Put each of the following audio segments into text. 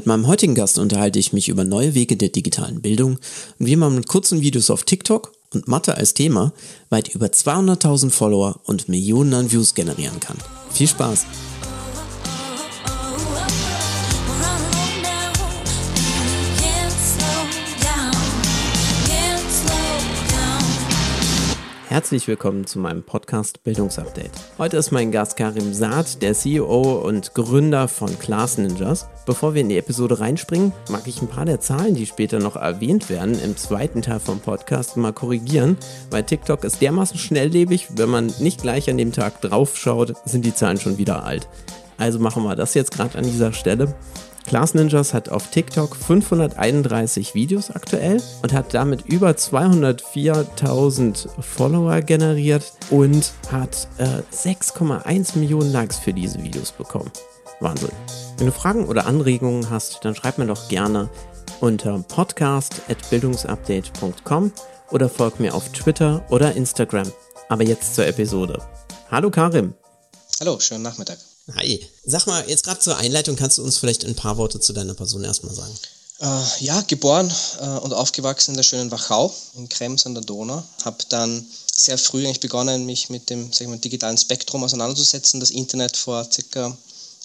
Mit meinem heutigen Gast unterhalte ich mich über neue Wege der digitalen Bildung und wie man mit kurzen Videos auf TikTok und Mathe als Thema weit über 200.000 Follower und Millionen an Views generieren kann. Viel Spaß! Herzlich willkommen zu meinem Podcast Bildungsupdate. Heute ist mein Gast Karim Saad, der CEO und Gründer von Class Ninjas. Bevor wir in die Episode reinspringen, mag ich ein paar der Zahlen, die später noch erwähnt werden, im zweiten Teil vom Podcast mal korrigieren, weil TikTok ist dermaßen schnelllebig, wenn man nicht gleich an dem Tag drauf schaut, sind die Zahlen schon wieder alt. Also machen wir das jetzt gerade an dieser Stelle. Class Ninjas hat auf TikTok 531 Videos aktuell und hat damit über 204.000 Follower generiert und hat äh, 6,1 Millionen Likes für diese Videos bekommen. Wahnsinn. Wenn du Fragen oder Anregungen hast, dann schreib mir doch gerne unter podcast.bildungsupdate.com oder folg mir auf Twitter oder Instagram. Aber jetzt zur Episode. Hallo Karim. Hallo, schönen Nachmittag. Hi. Sag mal, jetzt gerade zur Einleitung, kannst du uns vielleicht ein paar Worte zu deiner Person erstmal sagen? Äh, ja, geboren äh, und aufgewachsen in der schönen Wachau in Krems an der Donau. Habe dann sehr früh eigentlich begonnen, mich mit dem sag ich mal, digitalen Spektrum auseinanderzusetzen. Das Internet vor circa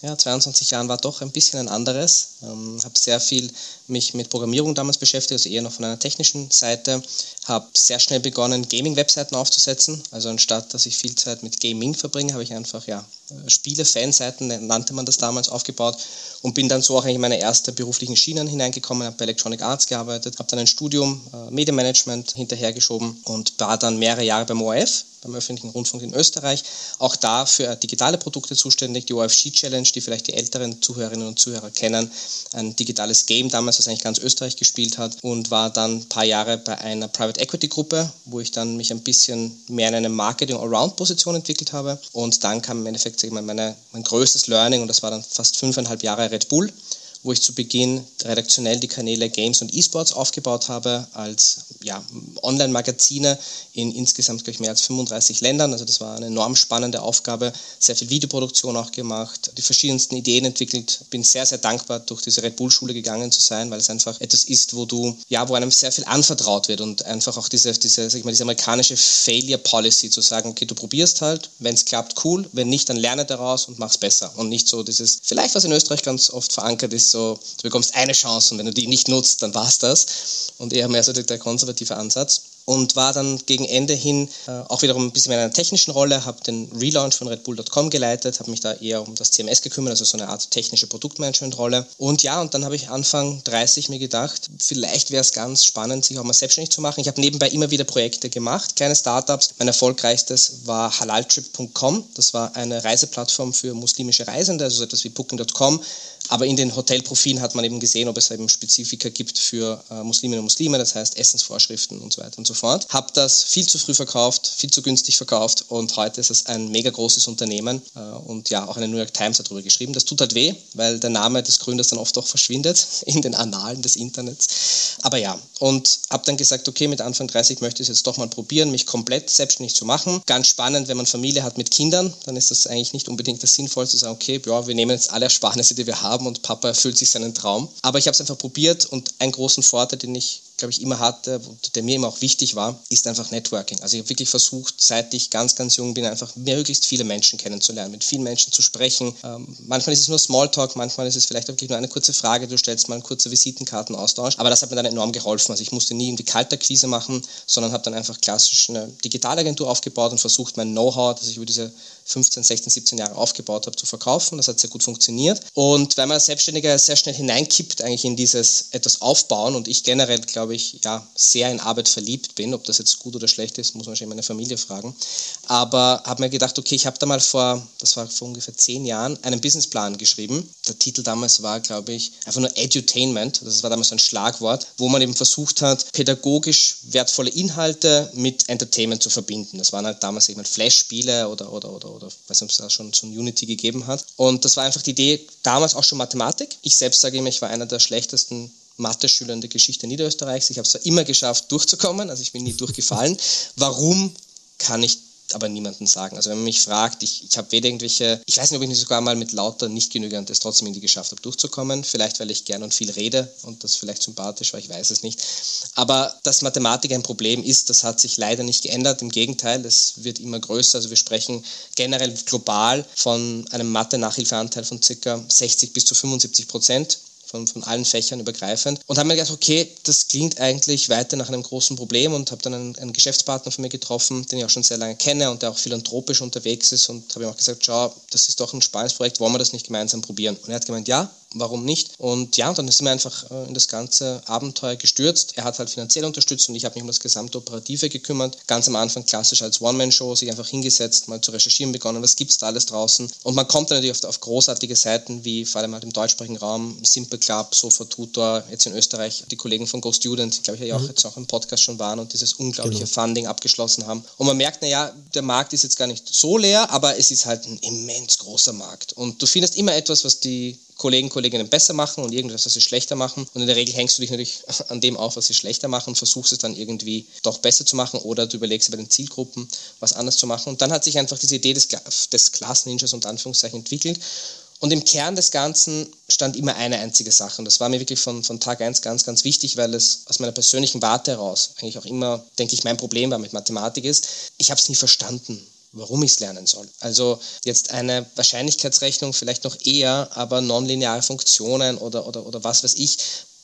ja, 22 Jahren war doch ein bisschen ein anderes. Ähm, habe sehr viel mich mit Programmierung damals beschäftigt, also eher noch von einer technischen Seite. Habe sehr schnell begonnen, Gaming-Webseiten aufzusetzen. Also anstatt, dass ich viel Zeit mit Gaming verbringe, habe ich einfach ja, Spiele-Fanseiten, nannte man das damals, aufgebaut und bin dann so auch in meine ersten beruflichen Schienen hineingekommen, habe bei Electronic Arts gearbeitet, habe dann ein Studium äh, Medienmanagement hinterhergeschoben und war dann mehrere Jahre beim ORF, beim öffentlichen Rundfunk in Österreich, auch da für digitale Produkte zuständig, die OFC Challenge, die vielleicht die älteren Zuhörerinnen und Zuhörer kennen, ein digitales Game damals, das eigentlich ganz Österreich gespielt hat und war dann ein paar Jahre bei einer Private Equity Gruppe, wo ich dann mich ein bisschen mehr in eine Marketing Around Position entwickelt habe. Und dann kam im Endeffekt mal, meine, mein größtes Learning und das war dann fast fünfeinhalb Jahre Red Bull wo ich zu Beginn redaktionell die Kanäle Games und Esports aufgebaut habe, als ja, Online-Magazine in insgesamt, glaube ich, mehr als 35 Ländern. Also das war eine enorm spannende Aufgabe, sehr viel Videoproduktion auch gemacht, die verschiedensten Ideen entwickelt. Bin sehr, sehr dankbar, durch diese Red Bull-Schule gegangen zu sein, weil es einfach etwas ist, wo du, ja, wo einem sehr viel anvertraut wird und einfach auch diese, diese, sag ich mal, diese amerikanische Failure Policy zu sagen, okay, du probierst halt, wenn es klappt, cool, wenn nicht, dann lerne daraus und mach's besser. Und nicht so dieses, vielleicht was in Österreich ganz oft verankert ist, so, du bekommst eine Chance und wenn du die nicht nutzt, dann war es das. Und eher mehr so der konservative Ansatz und war dann gegen Ende hin äh, auch wiederum ein bisschen in einer technischen Rolle, habe den Relaunch von RedBull.com geleitet, habe mich da eher um das CMS gekümmert, also so eine Art technische Produktmanagement-Rolle. Und ja, und dann habe ich Anfang 30 mir gedacht, vielleicht wäre es ganz spannend, sich auch mal selbstständig zu machen. Ich habe nebenbei immer wieder Projekte gemacht, kleine Startups. Mein erfolgreichstes war halaltrip.com. Das war eine Reiseplattform für muslimische Reisende, also so etwas wie booking.com aber in den Hotelprofilen hat man eben gesehen, ob es eben Spezifika gibt für äh, Musliminnen und Muslime, das heißt Essensvorschriften und so weiter und so fort. Habe das viel zu früh verkauft, viel zu günstig verkauft und heute ist es ein mega großes Unternehmen äh, und ja, auch eine New York Times hat darüber geschrieben. Das tut halt weh, weil der Name des Gründers dann oft auch verschwindet in den Annalen des Internets. Aber ja, und habe dann gesagt, okay, mit Anfang 30 möchte ich es jetzt doch mal probieren, mich komplett selbstständig zu machen. Ganz spannend, wenn man Familie hat mit Kindern, dann ist das eigentlich nicht unbedingt das Sinnvollste zu sagen, okay, ja, wir nehmen jetzt alle Ersparnisse, die wir haben haben und Papa erfüllt sich seinen Traum. Aber ich habe es einfach probiert und einen großen Vorteil, den ich glaube ich, immer hatte, der mir immer auch wichtig war, ist einfach Networking. Also ich habe wirklich versucht, seit ich ganz, ganz jung bin, einfach möglichst viele Menschen kennenzulernen, mit vielen Menschen zu sprechen. Ähm, manchmal ist es nur Smalltalk, manchmal ist es vielleicht wirklich nur eine kurze Frage, du stellst mal einen kurzen Visitenkartenaustausch. Aber das hat mir dann enorm geholfen. Also ich musste nie irgendwie Kalterquise machen, sondern habe dann einfach klassisch eine Digitalagentur aufgebaut und versucht, mein Know-how, das ich über diese 15, 16, 17 Jahre aufgebaut habe, zu verkaufen. Das hat sehr gut funktioniert. Und weil man als Selbstständiger sehr schnell hineinkippt eigentlich in dieses etwas aufbauen und ich generell, glaube ich, ja, sehr in Arbeit verliebt bin. Ob das jetzt gut oder schlecht ist, muss man schon meine Familie fragen. Aber habe mir gedacht, okay, ich habe da mal vor, das war vor ungefähr zehn Jahren, einen Businessplan geschrieben. Der Titel damals war, glaube ich, einfach nur Edutainment. Das war damals so ein Schlagwort, wo man eben versucht hat, pädagogisch wertvolle Inhalte mit Entertainment zu verbinden. Das waren halt damals eben Flash-Spiele oder, oder, oder, oder, weiß nicht, ob es da schon, schon Unity gegeben hat. Und das war einfach die Idee, damals auch schon Mathematik. Ich selbst sage immer, ich war einer der schlechtesten Mathe-Schüler in der Geschichte Niederösterreichs. Ich habe es immer geschafft, durchzukommen, also ich bin nie durchgefallen. Warum kann ich aber niemandem sagen. Also wenn man mich fragt, ich, ich habe weder irgendwelche, ich weiß nicht, ob ich nicht sogar mal mit lauter nicht genügend es trotzdem irgendwie geschafft habe, durchzukommen. Vielleicht, weil ich gern und viel rede und das vielleicht sympathisch war, ich weiß es nicht. Aber dass Mathematik ein Problem ist, das hat sich leider nicht geändert. Im Gegenteil, es wird immer größer. Also wir sprechen generell global von einem Mathe-Nachhilfeanteil von ca. 60 bis zu 75 Prozent von, von allen Fächern übergreifend und habe mir gedacht, okay, das klingt eigentlich weiter nach einem großen Problem und habe dann einen, einen, Geschäftspartner von mir getroffen, den ich auch schon sehr lange kenne und der auch philanthropisch unterwegs ist und habe ihm auch gesagt, schau, das ist doch ein spannendes Projekt, wollen wir das nicht gemeinsam probieren? Und er hat gemeint, ja, warum nicht? Und ja, dann sind wir einfach äh, in das ganze Abenteuer gestürzt. Er hat halt finanziell unterstützt und ich habe mich um das gesamte Operative gekümmert. Ganz am Anfang klassisch als One-Man-Show, sich einfach hingesetzt, mal zu recherchieren begonnen, was gibt es da alles draußen. Und man kommt dann natürlich auf, auf großartige Seiten wie vor allem halt im deutschsprachigen Raum, Simple Club, Sofa Tutor, jetzt in Österreich die Kollegen von Go Student, glaube ich, ja auch mhm. jetzt auch im Podcast schon waren und dieses unglaubliche genau. Funding abgeschlossen haben. Und man merkt, naja, der Markt ist jetzt gar nicht so leer, aber es ist halt ein immens großer Markt. Und du findest immer etwas, was die Kollegen, Kolleginnen besser machen und irgendwas, was sie schlechter machen. Und in der Regel hängst du dich natürlich an dem auf, was sie schlechter machen und versuchst es dann irgendwie doch besser zu machen oder du überlegst bei den Zielgruppen was anders zu machen. Und dann hat sich einfach diese Idee des, des Class Ninjas und Anführungszeichen entwickelt. Und im Kern des Ganzen stand immer eine einzige Sache. Und das war mir wirklich von, von Tag 1 ganz, ganz wichtig, weil es aus meiner persönlichen Warte heraus eigentlich auch immer, denke ich, mein Problem war mit Mathematik ist. Ich habe es nie verstanden warum ich es lernen soll. Also jetzt eine Wahrscheinlichkeitsrechnung vielleicht noch eher, aber nonlineare Funktionen oder, oder, oder was weiß ich,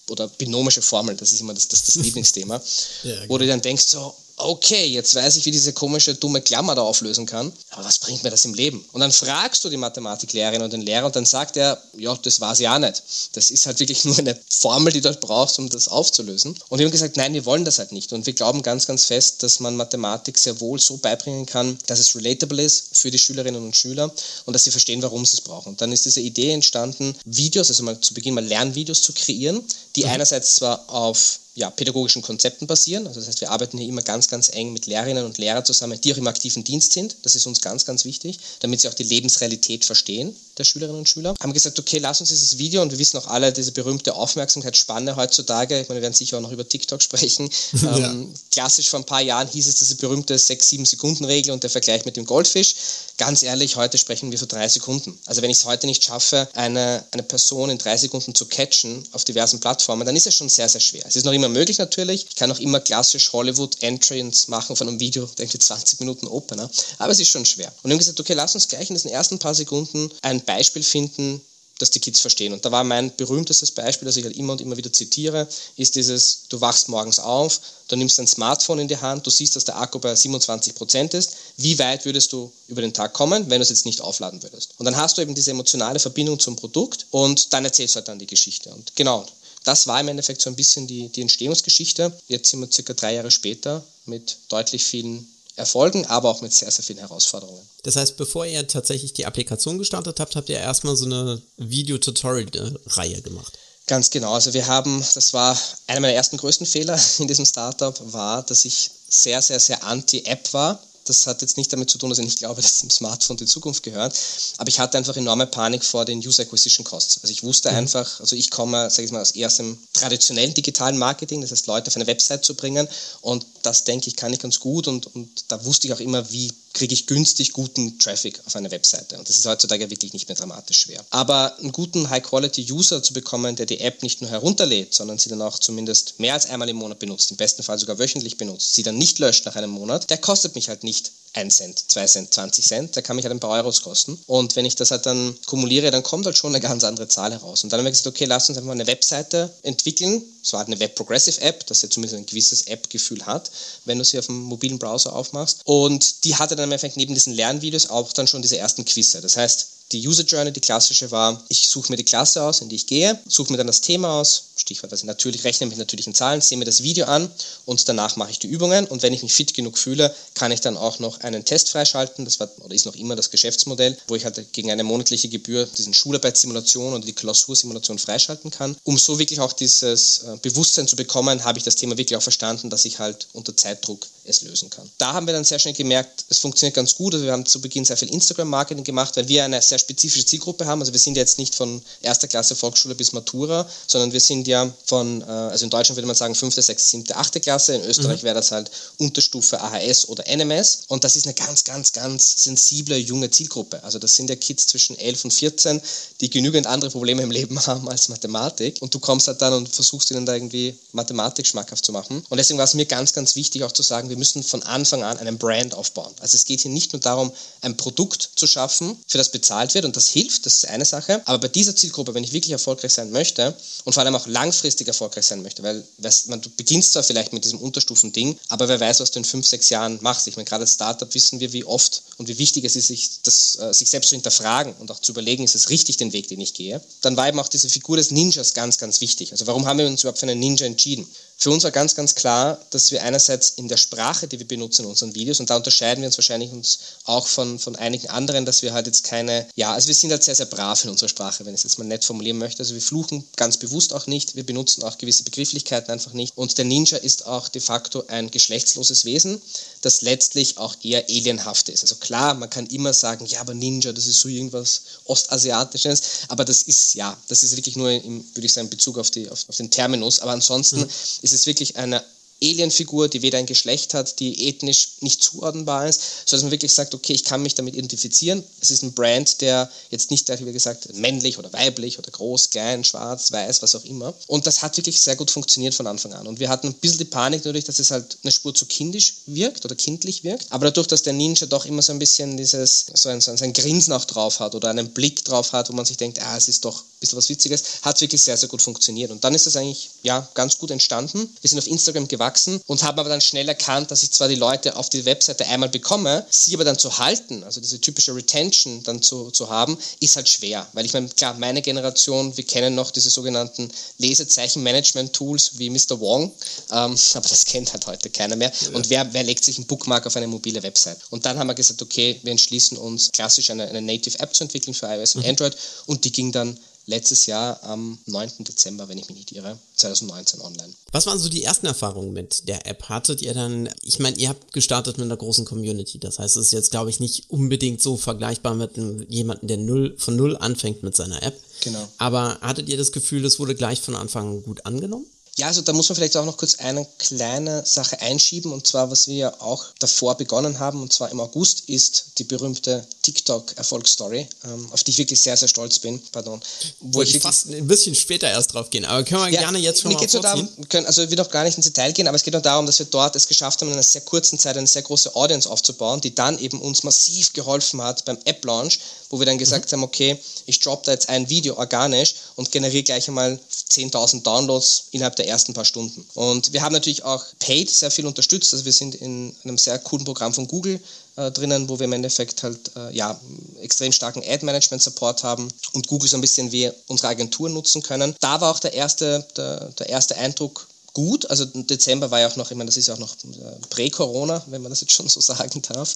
oder binomische Formeln, das ist immer das, das, das Lieblingsthema, ja, genau. wo du dann denkst so, okay, jetzt weiß ich, wie diese komische, dumme Klammer da auflösen kann, aber was bringt mir das im Leben? Und dann fragst du die Mathematiklehrerin und den Lehrer und dann sagt er, ja, das war sie auch nicht. Das ist halt wirklich nur eine Formel, die du halt brauchst, um das aufzulösen. Und wir haben gesagt, nein, wir wollen das halt nicht. Und wir glauben ganz, ganz fest, dass man Mathematik sehr wohl so beibringen kann, dass es relatable ist für die Schülerinnen und Schüler und dass sie verstehen, warum sie es brauchen. Und dann ist diese Idee entstanden, Videos, also mal zu Beginn mal Lernvideos zu kreieren, die mhm. einerseits zwar auf ja, pädagogischen Konzepten basieren. Also das heißt, wir arbeiten hier immer ganz, ganz eng mit Lehrerinnen und Lehrern zusammen, die auch im aktiven Dienst sind. Das ist uns ganz, ganz wichtig, damit sie auch die Lebensrealität verstehen der Schülerinnen und Schüler. Haben gesagt, okay, lass uns dieses Video und wir wissen auch alle, diese berühmte Aufmerksamkeitsspanne heutzutage, ich meine, wir werden sicher auch noch über TikTok sprechen. Ja. Ähm, klassisch vor ein paar Jahren hieß es diese berühmte 6-7 Sekunden Regel und der Vergleich mit dem Goldfisch. Ganz ehrlich, heute sprechen wir von drei Sekunden. Also wenn ich es heute nicht schaffe, eine, eine Person in drei Sekunden zu catchen auf diversen Plattformen, dann ist es schon sehr, sehr schwer. Es ist noch immer möglich natürlich. Ich kann auch immer klassisch Hollywood-Entrance machen von einem Video, denke 20 Minuten Opener, aber es ist schon schwer. Und wir haben gesagt, okay, lass uns gleich in diesen ersten paar Sekunden ein Beispiel finden, dass die Kids verstehen. Und da war mein berühmtestes Beispiel, das ich halt immer und immer wieder zitiere, ist dieses, du wachst morgens auf, du nimmst dein Smartphone in die Hand, du siehst, dass der Akku bei 27 Prozent ist. Wie weit würdest du über den Tag kommen, wenn du es jetzt nicht aufladen würdest? Und dann hast du eben diese emotionale Verbindung zum Produkt und dann erzählst du halt dann die Geschichte. Und genau, das war im Endeffekt so ein bisschen die, die Entstehungsgeschichte. Jetzt sind wir circa drei Jahre später mit deutlich vielen Erfolgen, aber auch mit sehr, sehr vielen Herausforderungen. Das heißt, bevor ihr tatsächlich die Applikation gestartet habt, habt ihr erstmal so eine Video-Tutorial-Reihe gemacht. Ganz genau. Also wir haben, das war einer meiner ersten größten Fehler in diesem Startup, war, dass ich sehr, sehr, sehr anti-App war das hat jetzt nicht damit zu tun, dass ich nicht glaube, dass das Smartphone die Zukunft gehört, aber ich hatte einfach enorme Panik vor den User Acquisition Costs. Also ich wusste mhm. einfach, also ich komme, sage ich mal, aus erstem traditionellen digitalen Marketing, das heißt Leute auf eine Website zu bringen und das denke ich kann ich ganz gut und, und da wusste ich auch immer, wie kriege ich günstig guten Traffic auf eine Webseite. Und das ist heutzutage wirklich nicht mehr dramatisch schwer. Aber einen guten High-Quality-User zu bekommen, der die App nicht nur herunterlädt, sondern sie dann auch zumindest mehr als einmal im Monat benutzt, im besten Fall sogar wöchentlich benutzt, sie dann nicht löscht nach einem Monat, der kostet mich halt nicht 1 Cent, 2 Cent, 20 Cent, der kann mich halt ein paar Euros kosten. Und wenn ich das halt dann kumuliere, dann kommt halt schon eine ganz andere Zahl heraus. Und dann haben wir gesagt, okay, lass uns einfach eine Webseite entwickeln. Es war eine Web Progressive App, dass ja zumindest ein gewisses App-Gefühl hat, wenn du sie auf dem mobilen Browser aufmachst. Und die hatte dann im Endeffekt neben diesen Lernvideos auch dann schon diese ersten Quizze. Das heißt, die User Journey, die klassische war, ich suche mir die Klasse aus, in die ich gehe, suche mir dann das Thema aus, Stichwort, also natürlich rechne mit natürlichen Zahlen, sehe mir das Video an und danach mache ich die Übungen und wenn ich mich fit genug fühle, kann ich dann auch noch einen Test freischalten, das war oder ist noch immer das Geschäftsmodell, wo ich halt gegen eine monatliche Gebühr diesen Schularbeitssimulation oder die Klausursimulation freischalten kann. Um so wirklich auch dieses äh, Bewusstsein zu bekommen, habe ich das Thema wirklich auch verstanden, dass ich halt unter Zeitdruck es lösen kann. Da haben wir dann sehr schnell gemerkt, es funktioniert ganz gut. Also wir haben zu Beginn sehr viel Instagram-Marketing gemacht, weil wir eine sehr spezifische Zielgruppe haben. Also wir sind jetzt nicht von erster Klasse Volksschule bis Matura, sondern wir sind ja von, äh, also in Deutschland würde man sagen fünfte, sechste, siebte, achte Klasse. In Österreich mhm. wäre das halt Unterstufe AHS oder NMS. Und das ist eine ganz, ganz, ganz sensible junge Zielgruppe. Also das sind ja Kids zwischen 11 und 14, die genügend andere Probleme im Leben haben als Mathematik. Und du kommst halt dann und versuchst ihnen da irgendwie Mathematik schmackhaft zu machen. Und deswegen war es mir ganz, ganz wichtig auch zu sagen, wir müssen von Anfang an einen Brand aufbauen. Also es geht hier nicht nur darum, ein Produkt zu schaffen, für das bezahlt wird und das hilft, das ist eine Sache. Aber bei dieser Zielgruppe, wenn ich wirklich erfolgreich sein möchte und vor allem auch langfristig erfolgreich sein möchte, weil man, du beginnst zwar vielleicht mit diesem Unterstufen-Ding, aber wer weiß, was du in fünf, sechs Jahren machst. Ich meine, gerade als Startup wissen wir, wie oft und wie wichtig es ist, sich, das, äh, sich selbst zu hinterfragen und auch zu überlegen, ist es richtig den Weg, den ich gehe. Dann war eben auch diese Figur des Ninjas ganz, ganz wichtig. Also warum haben wir uns überhaupt für einen Ninja entschieden? Für uns war ganz, ganz klar, dass wir einerseits in der Sprache, die wir benutzen in unseren Videos, und da unterscheiden wir uns wahrscheinlich uns auch von, von einigen anderen, dass wir halt jetzt keine, ja, also wir sind halt sehr, sehr brav in unserer Sprache, wenn ich es jetzt mal nett formulieren möchte. Also wir fluchen ganz bewusst auch nicht, wir benutzen auch gewisse Begrifflichkeiten einfach nicht. Und der Ninja ist auch de facto ein geschlechtsloses Wesen, das letztlich auch eher alienhaft ist. Also klar, man kann immer sagen, ja, aber Ninja, das ist so irgendwas Ostasiatisches, aber das ist, ja, das ist wirklich nur, im, würde ich sagen, in Bezug auf, die, auf, auf den Terminus. Aber ansonsten mhm. ist ist es wirklich eine Alienfigur, die weder ein Geschlecht hat, die ethnisch nicht zuordnenbar ist, sodass man wirklich sagt, okay, ich kann mich damit identifizieren. Es ist ein Brand, der jetzt nicht, wie gesagt, männlich oder weiblich oder groß, klein, schwarz, weiß, was auch immer. Und das hat wirklich sehr gut funktioniert von Anfang an. Und wir hatten ein bisschen die Panik natürlich, dass es halt eine Spur zu kindisch wirkt oder kindlich wirkt. Aber dadurch, dass der Ninja doch immer so ein bisschen dieses, so ein, so ein Grinsen auch drauf hat oder einen Blick drauf hat, wo man sich denkt, ah, es ist doch ein bisschen was Witziges, hat wirklich sehr, sehr gut funktioniert. Und dann ist das eigentlich, ja, ganz gut entstanden. Wir sind auf Instagram gewachsen gewachsen und haben aber dann schnell erkannt, dass ich zwar die Leute auf die Webseite einmal bekomme, sie aber dann zu halten, also diese typische Retention dann zu, zu haben, ist halt schwer. Weil ich meine, klar, meine Generation, wir kennen noch diese sogenannten Lesezeichen-Management-Tools wie Mr. Wong, ähm, aber das kennt halt heute keiner mehr. Ja. Und wer, wer legt sich einen Bookmark auf eine mobile Website? Und dann haben wir gesagt, okay, wir entschließen uns, klassisch eine, eine Native App zu entwickeln für iOS und mhm. Android und die ging dann letztes Jahr am 9. Dezember, wenn ich mich nicht irre, 2019 online. Was waren so die ersten Erfahrungen mit der App? Hattet ihr dann, ich meine, ihr habt gestartet mit einer großen Community, das heißt, es ist jetzt, glaube ich, nicht unbedingt so vergleichbar mit jemandem, der null, von null anfängt mit seiner App. Genau. Aber hattet ihr das Gefühl, es wurde gleich von Anfang an gut angenommen? Ja, also da muss man vielleicht auch noch kurz eine kleine Sache einschieben und zwar, was wir ja auch davor begonnen haben und zwar im August ist die berühmte TikTok-Erfolgsstory, ähm, auf die ich wirklich sehr, sehr stolz bin. Pardon. Wo Wollte ich, ich fast ein bisschen später erst drauf gehen, aber können wir ja, gerne jetzt schon mal so darum, können, Also ich will auch gar nicht ins Detail gehen, aber es geht nur darum, dass wir dort es geschafft haben, in einer sehr kurzen Zeit eine sehr große Audience aufzubauen, die dann eben uns massiv geholfen hat beim App-Launch, wo wir dann gesagt mhm. haben, okay, ich drop da jetzt ein Video organisch und generiere gleich einmal 10.000 Downloads innerhalb der ersten paar Stunden. Und wir haben natürlich auch Paid sehr viel unterstützt. Also wir sind in einem sehr coolen Programm von Google äh, drinnen, wo wir im Endeffekt halt äh, ja, extrem starken Ad-Management-Support haben und Google so ein bisschen wie unsere Agentur nutzen können. Da war auch der erste, der, der erste Eindruck gut. Also Dezember war ja auch noch, ich meine, das ist ja auch noch äh, Prä-Corona, wenn man das jetzt schon so sagen darf.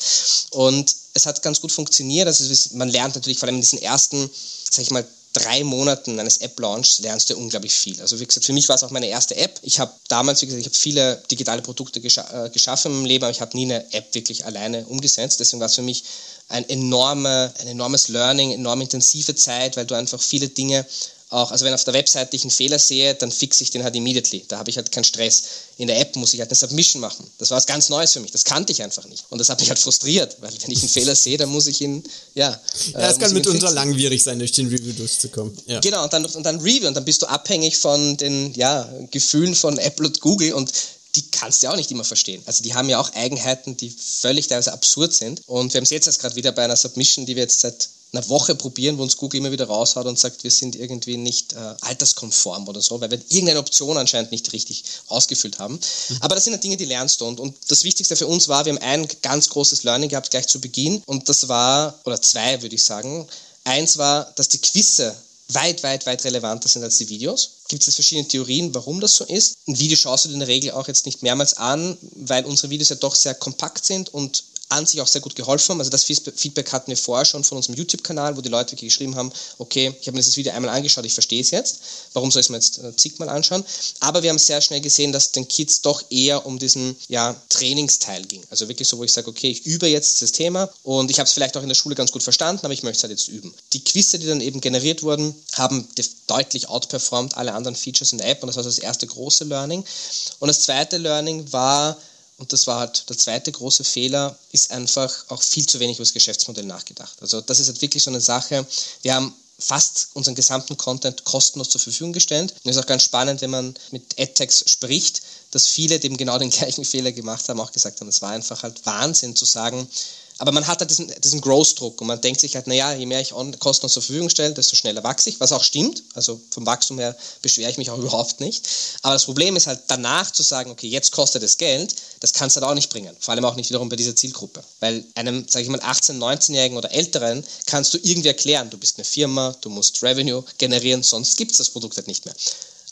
Und es hat ganz gut funktioniert. Also man lernt natürlich vor allem in diesen ersten, sag ich mal, drei Monaten eines App-Launchs lernst du unglaublich viel. Also wie gesagt, für mich war es auch meine erste App. Ich habe damals, wie gesagt, ich habe viele digitale Produkte gescha äh, geschaffen im Leben, aber ich habe nie eine App wirklich alleine umgesetzt. Deswegen war es für mich ein, enorme, ein enormes Learning, enorm intensive Zeit, weil du einfach viele Dinge auch, also wenn auf der Webseite ich einen Fehler sehe, dann fixe ich den halt immediately. Da habe ich halt keinen Stress. In der App muss ich halt eine Submission machen. Das war was ganz Neues für mich. Das kannte ich einfach nicht. Und das hat mich halt frustriert, weil wenn ich einen Fehler sehe, dann muss ich ihn, ja. Ja, es äh, kann mitunter langwierig sein, durch den Review durchzukommen. Ja. Genau, und dann, und dann Review. Und dann bist du abhängig von den ja, Gefühlen von Apple und Google und die kannst du ja auch nicht immer verstehen. Also die haben ja auch Eigenheiten, die völlig teilweise absurd sind. Und wir haben es jetzt erst gerade wieder bei einer Submission, die wir jetzt seit einer Woche probieren, wo uns Google immer wieder raushaut und sagt, wir sind irgendwie nicht äh, alterskonform oder so, weil wir irgendeine Option anscheinend nicht richtig ausgefüllt haben. Mhm. Aber das sind ja Dinge, die lernst du. Und, und das Wichtigste für uns war, wir haben ein ganz großes Learning gehabt gleich zu Beginn und das war, oder zwei würde ich sagen, eins war, dass die Quizze weit, weit, weit relevanter sind als die Videos. Gibt es verschiedene Theorien, warum das so ist. Ein Video schaust du dir in der Regel auch jetzt nicht mehrmals an, weil unsere Videos ja doch sehr kompakt sind und an sich auch sehr gut geholfen haben. Also das Feedback hatten wir vorher schon von unserem YouTube-Kanal, wo die Leute geschrieben haben, okay, ich habe mir dieses Video einmal angeschaut, ich verstehe es jetzt, warum soll ich es mir jetzt äh, zigmal anschauen? Aber wir haben sehr schnell gesehen, dass den Kids doch eher um diesen ja, Trainingsteil ging. Also wirklich so, wo ich sage, okay, ich übe jetzt dieses Thema und ich habe es vielleicht auch in der Schule ganz gut verstanden, aber ich möchte es halt jetzt üben. Die Quizze, die dann eben generiert wurden, haben deutlich outperformed alle anderen Features in der App und das war das erste große Learning. Und das zweite Learning war, und das war halt der zweite große Fehler, ist einfach auch viel zu wenig über das Geschäftsmodell nachgedacht. Also das ist halt wirklich so eine Sache. Wir haben fast unseren gesamten Content kostenlos zur Verfügung gestellt. Und es ist auch ganz spannend, wenn man mit AdTechs spricht, dass viele, die eben genau den gleichen Fehler gemacht haben, auch gesagt haben, es war einfach halt Wahnsinn zu sagen, aber man hat halt diesen, diesen Growth-Druck und man denkt sich halt, naja, je mehr ich kostenlos zur Verfügung stelle, desto schneller wachse ich, was auch stimmt. Also vom Wachstum her beschwere ich mich auch überhaupt nicht. Aber das Problem ist halt danach zu sagen, okay, jetzt kostet es Geld, das kannst du halt auch nicht bringen. Vor allem auch nicht wiederum bei dieser Zielgruppe. Weil einem, sage ich mal, 18-, 19-Jährigen oder Älteren kannst du irgendwie erklären, du bist eine Firma, du musst Revenue generieren, sonst gibt es das Produkt halt nicht mehr.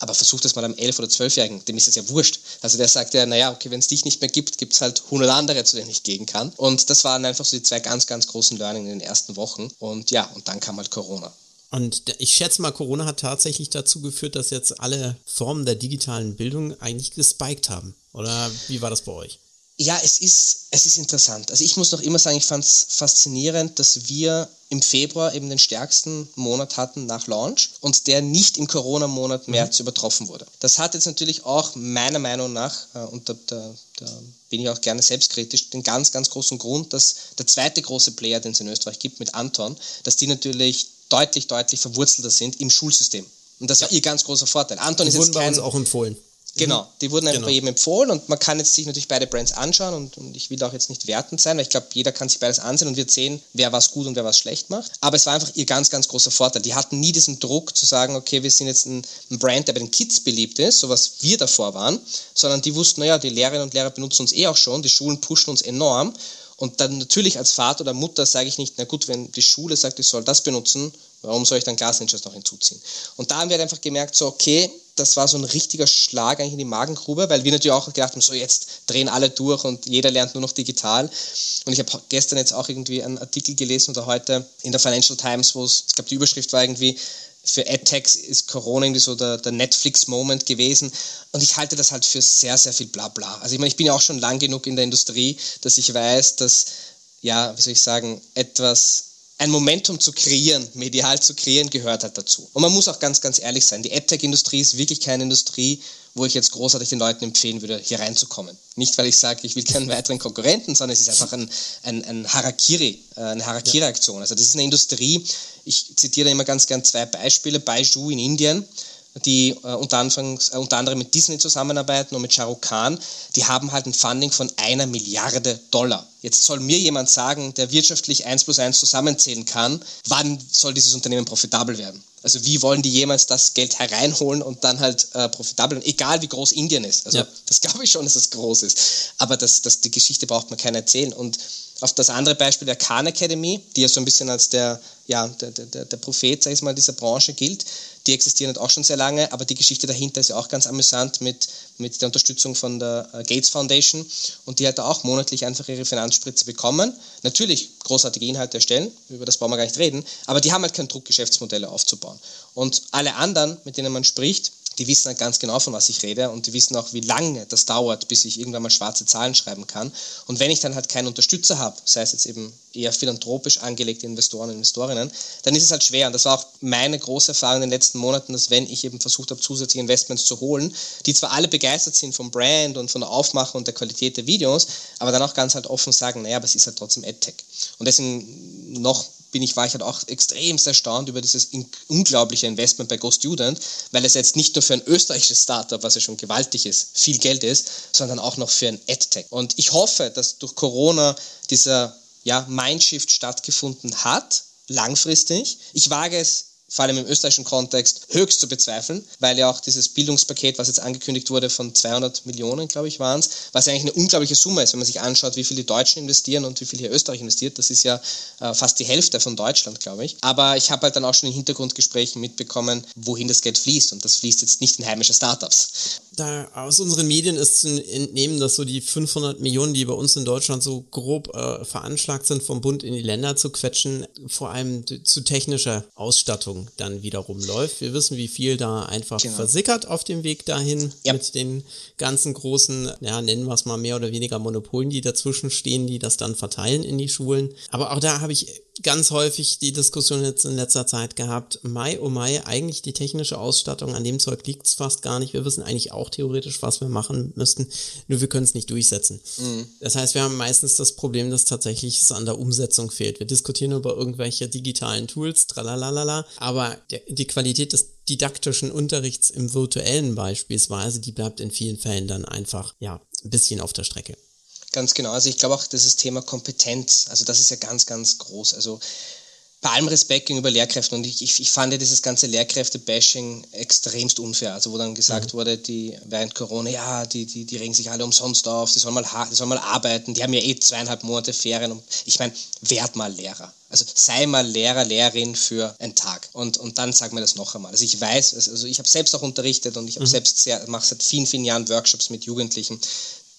Aber versuch das mal einem 11- oder 12-Jährigen, dem ist das ja wurscht. Also der sagt ja, naja, okay, wenn es dich nicht mehr gibt, gibt es halt 100 andere, zu denen ich gehen kann. Und das waren einfach so die zwei ganz, ganz großen Learning in den ersten Wochen. Und ja, und dann kam halt Corona. Und ich schätze mal, Corona hat tatsächlich dazu geführt, dass jetzt alle Formen der digitalen Bildung eigentlich gespiked haben. Oder wie war das bei euch? Ja, es ist, es ist interessant. Also ich muss noch immer sagen, ich fand es faszinierend, dass wir im Februar eben den stärksten Monat hatten nach Launch und der nicht im Corona-Monat mhm. März mhm. übertroffen wurde. Das hat jetzt natürlich auch meiner Meinung nach, äh, und da, da, da, bin ich auch gerne selbstkritisch, den ganz, ganz großen Grund, dass der zweite große Player, den es in Österreich gibt, mit Anton, dass die natürlich deutlich, deutlich verwurzelter sind im Schulsystem. Und das war ihr ganz großer Vorteil. Anton die ist jetzt kein, bei uns auch empfohlen. Genau, die wurden einfach genau. jedem empfohlen und man kann jetzt sich natürlich beide Brands anschauen und, und ich will auch jetzt nicht wertend sein, weil ich glaube, jeder kann sich beides ansehen und wird sehen, wer was gut und wer was schlecht macht. Aber es war einfach ihr ganz, ganz großer Vorteil. Die hatten nie diesen Druck zu sagen, okay, wir sind jetzt ein, ein Brand, der bei den Kids beliebt ist, so was wir davor waren, sondern die wussten, naja, die Lehrerinnen und Lehrer benutzen uns eh auch schon, die Schulen pushen uns enorm und dann natürlich als Vater oder Mutter sage ich nicht, na gut, wenn die Schule sagt, ich soll das benutzen, warum soll ich dann Ninjas noch hinzuziehen? Und da haben wir halt einfach gemerkt, so okay, das war so ein richtiger Schlag eigentlich in die Magengrube, weil wir natürlich auch gedacht haben, so jetzt drehen alle durch und jeder lernt nur noch digital. Und ich habe gestern jetzt auch irgendwie einen Artikel gelesen oder heute in der Financial Times, wo es, ich glaube, die Überschrift war irgendwie, für AdTechs ist Corona irgendwie so der, der Netflix-Moment gewesen. Und ich halte das halt für sehr, sehr viel Blabla. Also ich meine, ich bin ja auch schon lang genug in der Industrie, dass ich weiß, dass, ja, wie soll ich sagen, etwas ein Momentum zu kreieren, medial zu kreieren, gehört halt dazu. Und man muss auch ganz, ganz ehrlich sein, die AdTech-Industrie ist wirklich keine Industrie, wo ich jetzt großartig den Leuten empfehlen würde, hier reinzukommen. Nicht, weil ich sage, ich will keinen weiteren Konkurrenten, sondern es ist einfach ein, ein, ein Harakiri, äh, eine Harakiri-Aktion. Also das ist eine Industrie, ich zitiere immer ganz gern zwei Beispiele, Baiju in Indien, die äh, unter, Anfangs, äh, unter anderem mit Disney zusammenarbeiten und mit Shah Rukh Khan, die haben halt ein Funding von einer Milliarde Dollar. Jetzt soll mir jemand sagen, der wirtschaftlich eins plus eins zusammenzählen kann, wann soll dieses Unternehmen profitabel werden? Also wie wollen die jemals das Geld hereinholen und dann halt äh, profitabel werden, egal wie groß Indien ist. Also ja. das glaube ich schon, dass es groß ist. Aber das, das, die Geschichte braucht man keiner erzählen. Und auf das andere Beispiel der Khan Academy, die ja so ein bisschen als der, ja, der, der, der Prophet, sag ich mal, dieser Branche gilt, die existieren halt auch schon sehr lange, aber die Geschichte dahinter ist ja auch ganz amüsant mit, mit der Unterstützung von der äh, Gates Foundation und die hat auch monatlich einfach ihre Finanzspritze bekommen. Natürlich großartige Inhalte erstellen, über das brauchen wir gar nicht reden, aber die haben halt keinen Druck, Geschäftsmodelle aufzubauen. Und alle anderen, mit denen man spricht, die wissen halt ganz genau, von was ich rede und die wissen auch, wie lange das dauert, bis ich irgendwann mal schwarze Zahlen schreiben kann. Und wenn ich dann halt keinen Unterstützer habe, sei es jetzt eben eher philanthropisch angelegte Investoren und Investorinnen, dann ist es halt schwer. Und das war auch meine große Erfahrung in den letzten Monaten, dass wenn ich eben versucht habe, zusätzliche Investments zu holen, die zwar alle begeistert sind vom Brand und von der Aufmachung und der Qualität der Videos, aber dann auch ganz halt offen sagen, naja, aber es ist halt trotzdem AdTech. Und deswegen noch bin ich, war ich halt auch extrem erstaunt über dieses unglaubliche Investment bei GoStudent, weil es jetzt nicht nur für ein österreichisches Startup, was ja schon gewaltig ist, viel Geld ist, sondern auch noch für ein AdTech. Und ich hoffe, dass durch Corona dieser ja, Mindshift stattgefunden hat, langfristig. Ich wage es vor allem im österreichischen Kontext, höchst zu bezweifeln, weil ja auch dieses Bildungspaket, was jetzt angekündigt wurde von 200 Millionen, glaube ich, waren es, was ja eigentlich eine unglaubliche Summe ist, wenn man sich anschaut, wie viel die Deutschen investieren und wie viel hier Österreich investiert. Das ist ja äh, fast die Hälfte von Deutschland, glaube ich. Aber ich habe halt dann auch schon in Hintergrundgesprächen mitbekommen, wohin das Geld fließt. Und das fließt jetzt nicht in heimische Startups. Da aus unseren Medien ist zu entnehmen, dass so die 500 Millionen, die bei uns in Deutschland so grob äh, veranschlagt sind, vom Bund in die Länder zu quetschen, vor allem zu technischer Ausstattung dann wiederum läuft. Wir wissen, wie viel da einfach genau. versickert auf dem Weg dahin ja. mit den ganzen großen, ja, nennen wir es mal mehr oder weniger Monopolen, die dazwischen stehen, die das dann verteilen in die Schulen. Aber auch da habe ich ganz häufig die Diskussion jetzt in letzter Zeit gehabt, Mai, oh Mai, eigentlich die technische Ausstattung, an dem Zeug liegt es fast gar nicht. Wir wissen eigentlich auch theoretisch, was wir machen müssten, nur wir können es nicht durchsetzen. Mhm. Das heißt, wir haben meistens das Problem, dass tatsächlich es an der Umsetzung fehlt. Wir diskutieren über irgendwelche digitalen Tools, tralalala, aber der, die Qualität des didaktischen Unterrichts im virtuellen beispielsweise, die bleibt in vielen Fällen dann einfach, ja, ein bisschen auf der Strecke. Ganz genau. Also ich glaube auch, dieses Thema Kompetenz, also das ist ja ganz, ganz groß. Also bei allem Respekt gegenüber Lehrkräften und ich, ich, ich fand ja dieses ganze Lehrkräfte-Bashing extremst unfair. Also wo dann gesagt mhm. wurde, die während Corona, ja, die, die, die regen sich alle umsonst auf, die sollen mal, die sollen mal arbeiten, die haben ja eh zweieinhalb Monate Ferien. Ich meine, werd mal Lehrer. Also sei mal Lehrer, Lehrerin für einen Tag. Und, und dann sag mir das noch einmal. Also ich weiß, also ich habe selbst auch unterrichtet und ich habe mhm. selbst sehr, mache seit vielen, vielen Jahren Workshops mit Jugendlichen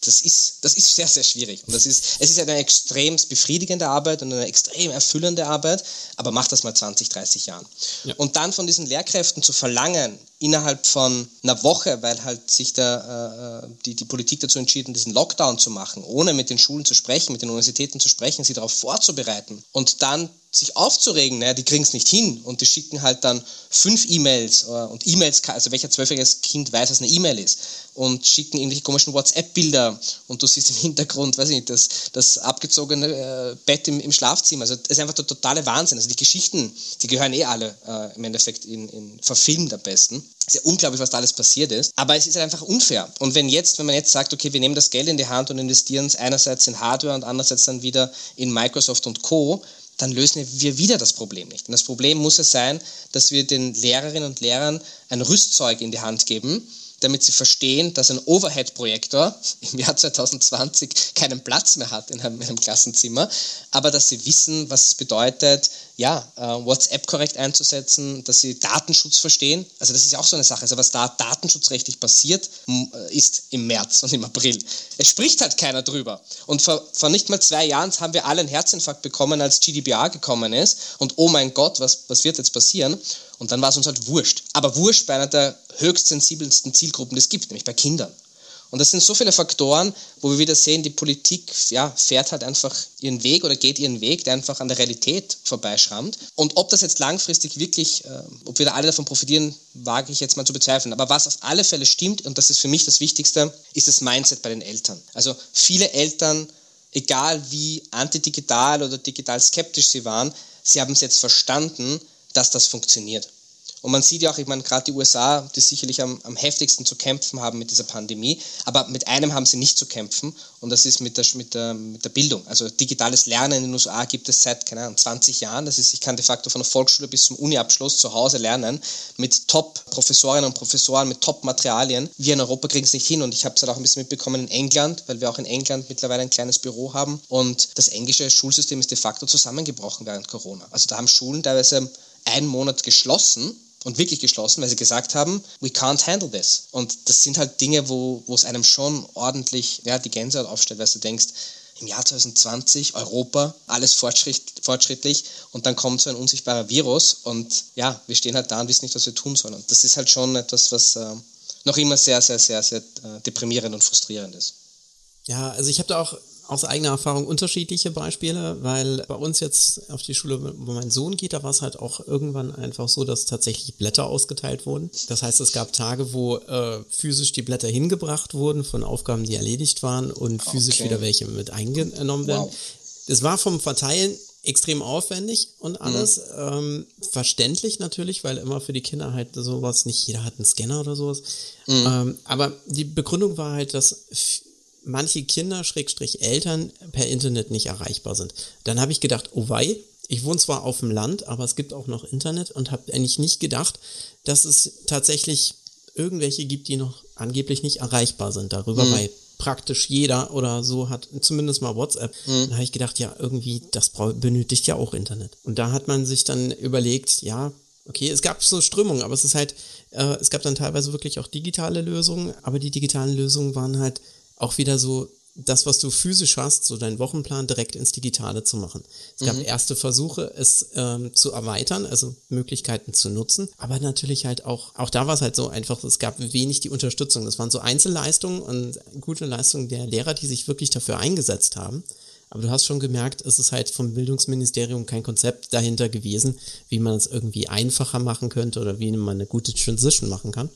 das ist, das ist sehr, sehr schwierig. Und das ist, es ist eine extrem befriedigende Arbeit und eine extrem erfüllende Arbeit, aber mach das mal 20, 30 Jahren. Ja. Und dann von diesen Lehrkräften zu verlangen, innerhalb von einer Woche, weil halt sich der, äh, die, die Politik dazu entschieden, diesen Lockdown zu machen, ohne mit den Schulen zu sprechen, mit den Universitäten zu sprechen, sie darauf vorzubereiten und dann sich aufzuregen, naja, die kriegen es nicht hin und die schicken halt dann fünf E-Mails äh, und E-Mails, also welcher zwölfjähriges Kind weiß, was eine E-Mail ist und schicken irgendwelche komischen WhatsApp-Bilder und du siehst im Hintergrund, weiß ich nicht, das, das abgezogene äh, Bett im, im Schlafzimmer. Also das ist einfach der totale Wahnsinn. Also die Geschichten, die gehören eh alle äh, im Endeffekt in, in verfilmt am besten. Es ist ja unglaublich, was da alles passiert ist. Aber es ist halt einfach unfair. Und wenn jetzt, wenn man jetzt sagt, okay, wir nehmen das Geld in die Hand und investieren es einerseits in Hardware und andererseits dann wieder in Microsoft und Co., dann lösen wir wieder das Problem nicht. Und das Problem muss es sein, dass wir den Lehrerinnen und Lehrern ein Rüstzeug in die Hand geben, damit sie verstehen, dass ein Overhead-Projektor im Jahr 2020 keinen Platz mehr hat in einem, in einem, Klassenzimmer, aber dass sie wissen, was es bedeutet, ja, äh, WhatsApp korrekt einzusetzen, dass sie Datenschutz verstehen. Also das ist ja auch so eine Sache. Also was da datenschutzrechtlich passiert, äh, ist im März und im April. Es spricht halt keiner drüber. Und vor, vor nicht mal zwei Jahren haben wir alle einen Herzinfarkt bekommen, als GDPR gekommen ist. Und oh mein Gott, was, was wird jetzt passieren? Und dann war es uns halt wurscht. Aber wurscht bei einer der höchst sensibelsten Zielgruppen, die es gibt, nämlich bei Kindern. Und das sind so viele Faktoren, wo wir wieder sehen, die Politik ja, fährt halt einfach ihren Weg oder geht ihren Weg, der einfach an der Realität vorbeischrammt. Und ob das jetzt langfristig wirklich, äh, ob wir da alle davon profitieren, wage ich jetzt mal zu bezweifeln. Aber was auf alle Fälle stimmt, und das ist für mich das Wichtigste, ist das Mindset bei den Eltern. Also viele Eltern, egal wie antidigital oder digital skeptisch sie waren, sie haben es jetzt verstanden, dass das funktioniert. Und man sieht ja auch, ich meine, gerade die USA, die sicherlich am, am heftigsten zu kämpfen haben mit dieser Pandemie, aber mit einem haben sie nicht zu kämpfen und das ist mit der, mit der, mit der Bildung. Also digitales Lernen in den USA gibt es seit, keine Ahnung, 20 Jahren. Das ist, ich kann de facto von der Volksschule bis zum Uniabschluss zu Hause lernen mit Top-Professorinnen und Professoren, mit Top-Materialien. Wir in Europa kriegen es nicht hin und ich habe es halt auch ein bisschen mitbekommen in England, weil wir auch in England mittlerweile ein kleines Büro haben und das englische Schulsystem ist de facto zusammengebrochen während Corona. Also da haben Schulen teilweise einen Monat geschlossen und wirklich geschlossen, weil sie gesagt haben, we can't handle this. Und das sind halt Dinge, wo, wo es einem schon ordentlich ja, die Gänsehaut aufstellt, weil du denkst, im Jahr 2020 Europa, alles fortschritt, fortschrittlich und dann kommt so ein unsichtbarer Virus und ja, wir stehen halt da und wissen nicht, was wir tun sollen. Und das ist halt schon etwas, was äh, noch immer sehr, sehr, sehr, sehr äh, deprimierend und frustrierend ist. Ja, also ich habe da auch aus eigener Erfahrung unterschiedliche Beispiele, weil bei uns jetzt auf die Schule, wo mein Sohn geht, da war es halt auch irgendwann einfach so, dass tatsächlich Blätter ausgeteilt wurden. Das heißt, es gab Tage, wo äh, physisch die Blätter hingebracht wurden von Aufgaben, die erledigt waren und physisch okay. wieder welche mit eingenommen werden. Wow. Das war vom Verteilen extrem aufwendig und alles. Mhm. Ähm, verständlich natürlich, weil immer für die Kinder halt sowas, nicht jeder hat einen Scanner oder sowas. Mhm. Ähm, aber die Begründung war halt, dass manche Kinder, Schrägstrich Eltern, per Internet nicht erreichbar sind. Dann habe ich gedacht, oh wei, ich wohne zwar auf dem Land, aber es gibt auch noch Internet und habe eigentlich nicht gedacht, dass es tatsächlich irgendwelche gibt, die noch angeblich nicht erreichbar sind darüber, mhm. weil praktisch jeder oder so hat zumindest mal WhatsApp. Mhm. Da habe ich gedacht, ja, irgendwie, das benötigt ja auch Internet. Und da hat man sich dann überlegt, ja, okay, es gab so Strömungen, aber es ist halt, äh, es gab dann teilweise wirklich auch digitale Lösungen, aber die digitalen Lösungen waren halt auch wieder so das, was du physisch hast, so deinen Wochenplan direkt ins Digitale zu machen. Es gab mhm. erste Versuche, es ähm, zu erweitern, also Möglichkeiten zu nutzen, aber natürlich halt auch, auch da war es halt so einfach, es gab wenig die Unterstützung. Das waren so Einzelleistungen und gute Leistungen der Lehrer, die sich wirklich dafür eingesetzt haben. Aber du hast schon gemerkt, es ist halt vom Bildungsministerium kein Konzept dahinter gewesen, wie man es irgendwie einfacher machen könnte oder wie man eine gute Transition machen kann.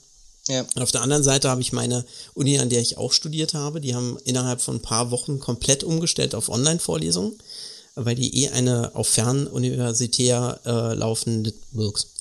Ja. Und auf der anderen Seite habe ich meine Uni, an der ich auch studiert habe, die haben innerhalb von ein paar Wochen komplett umgestellt auf Online-Vorlesungen, weil die eh eine auf fernuniversitär äh, laufende,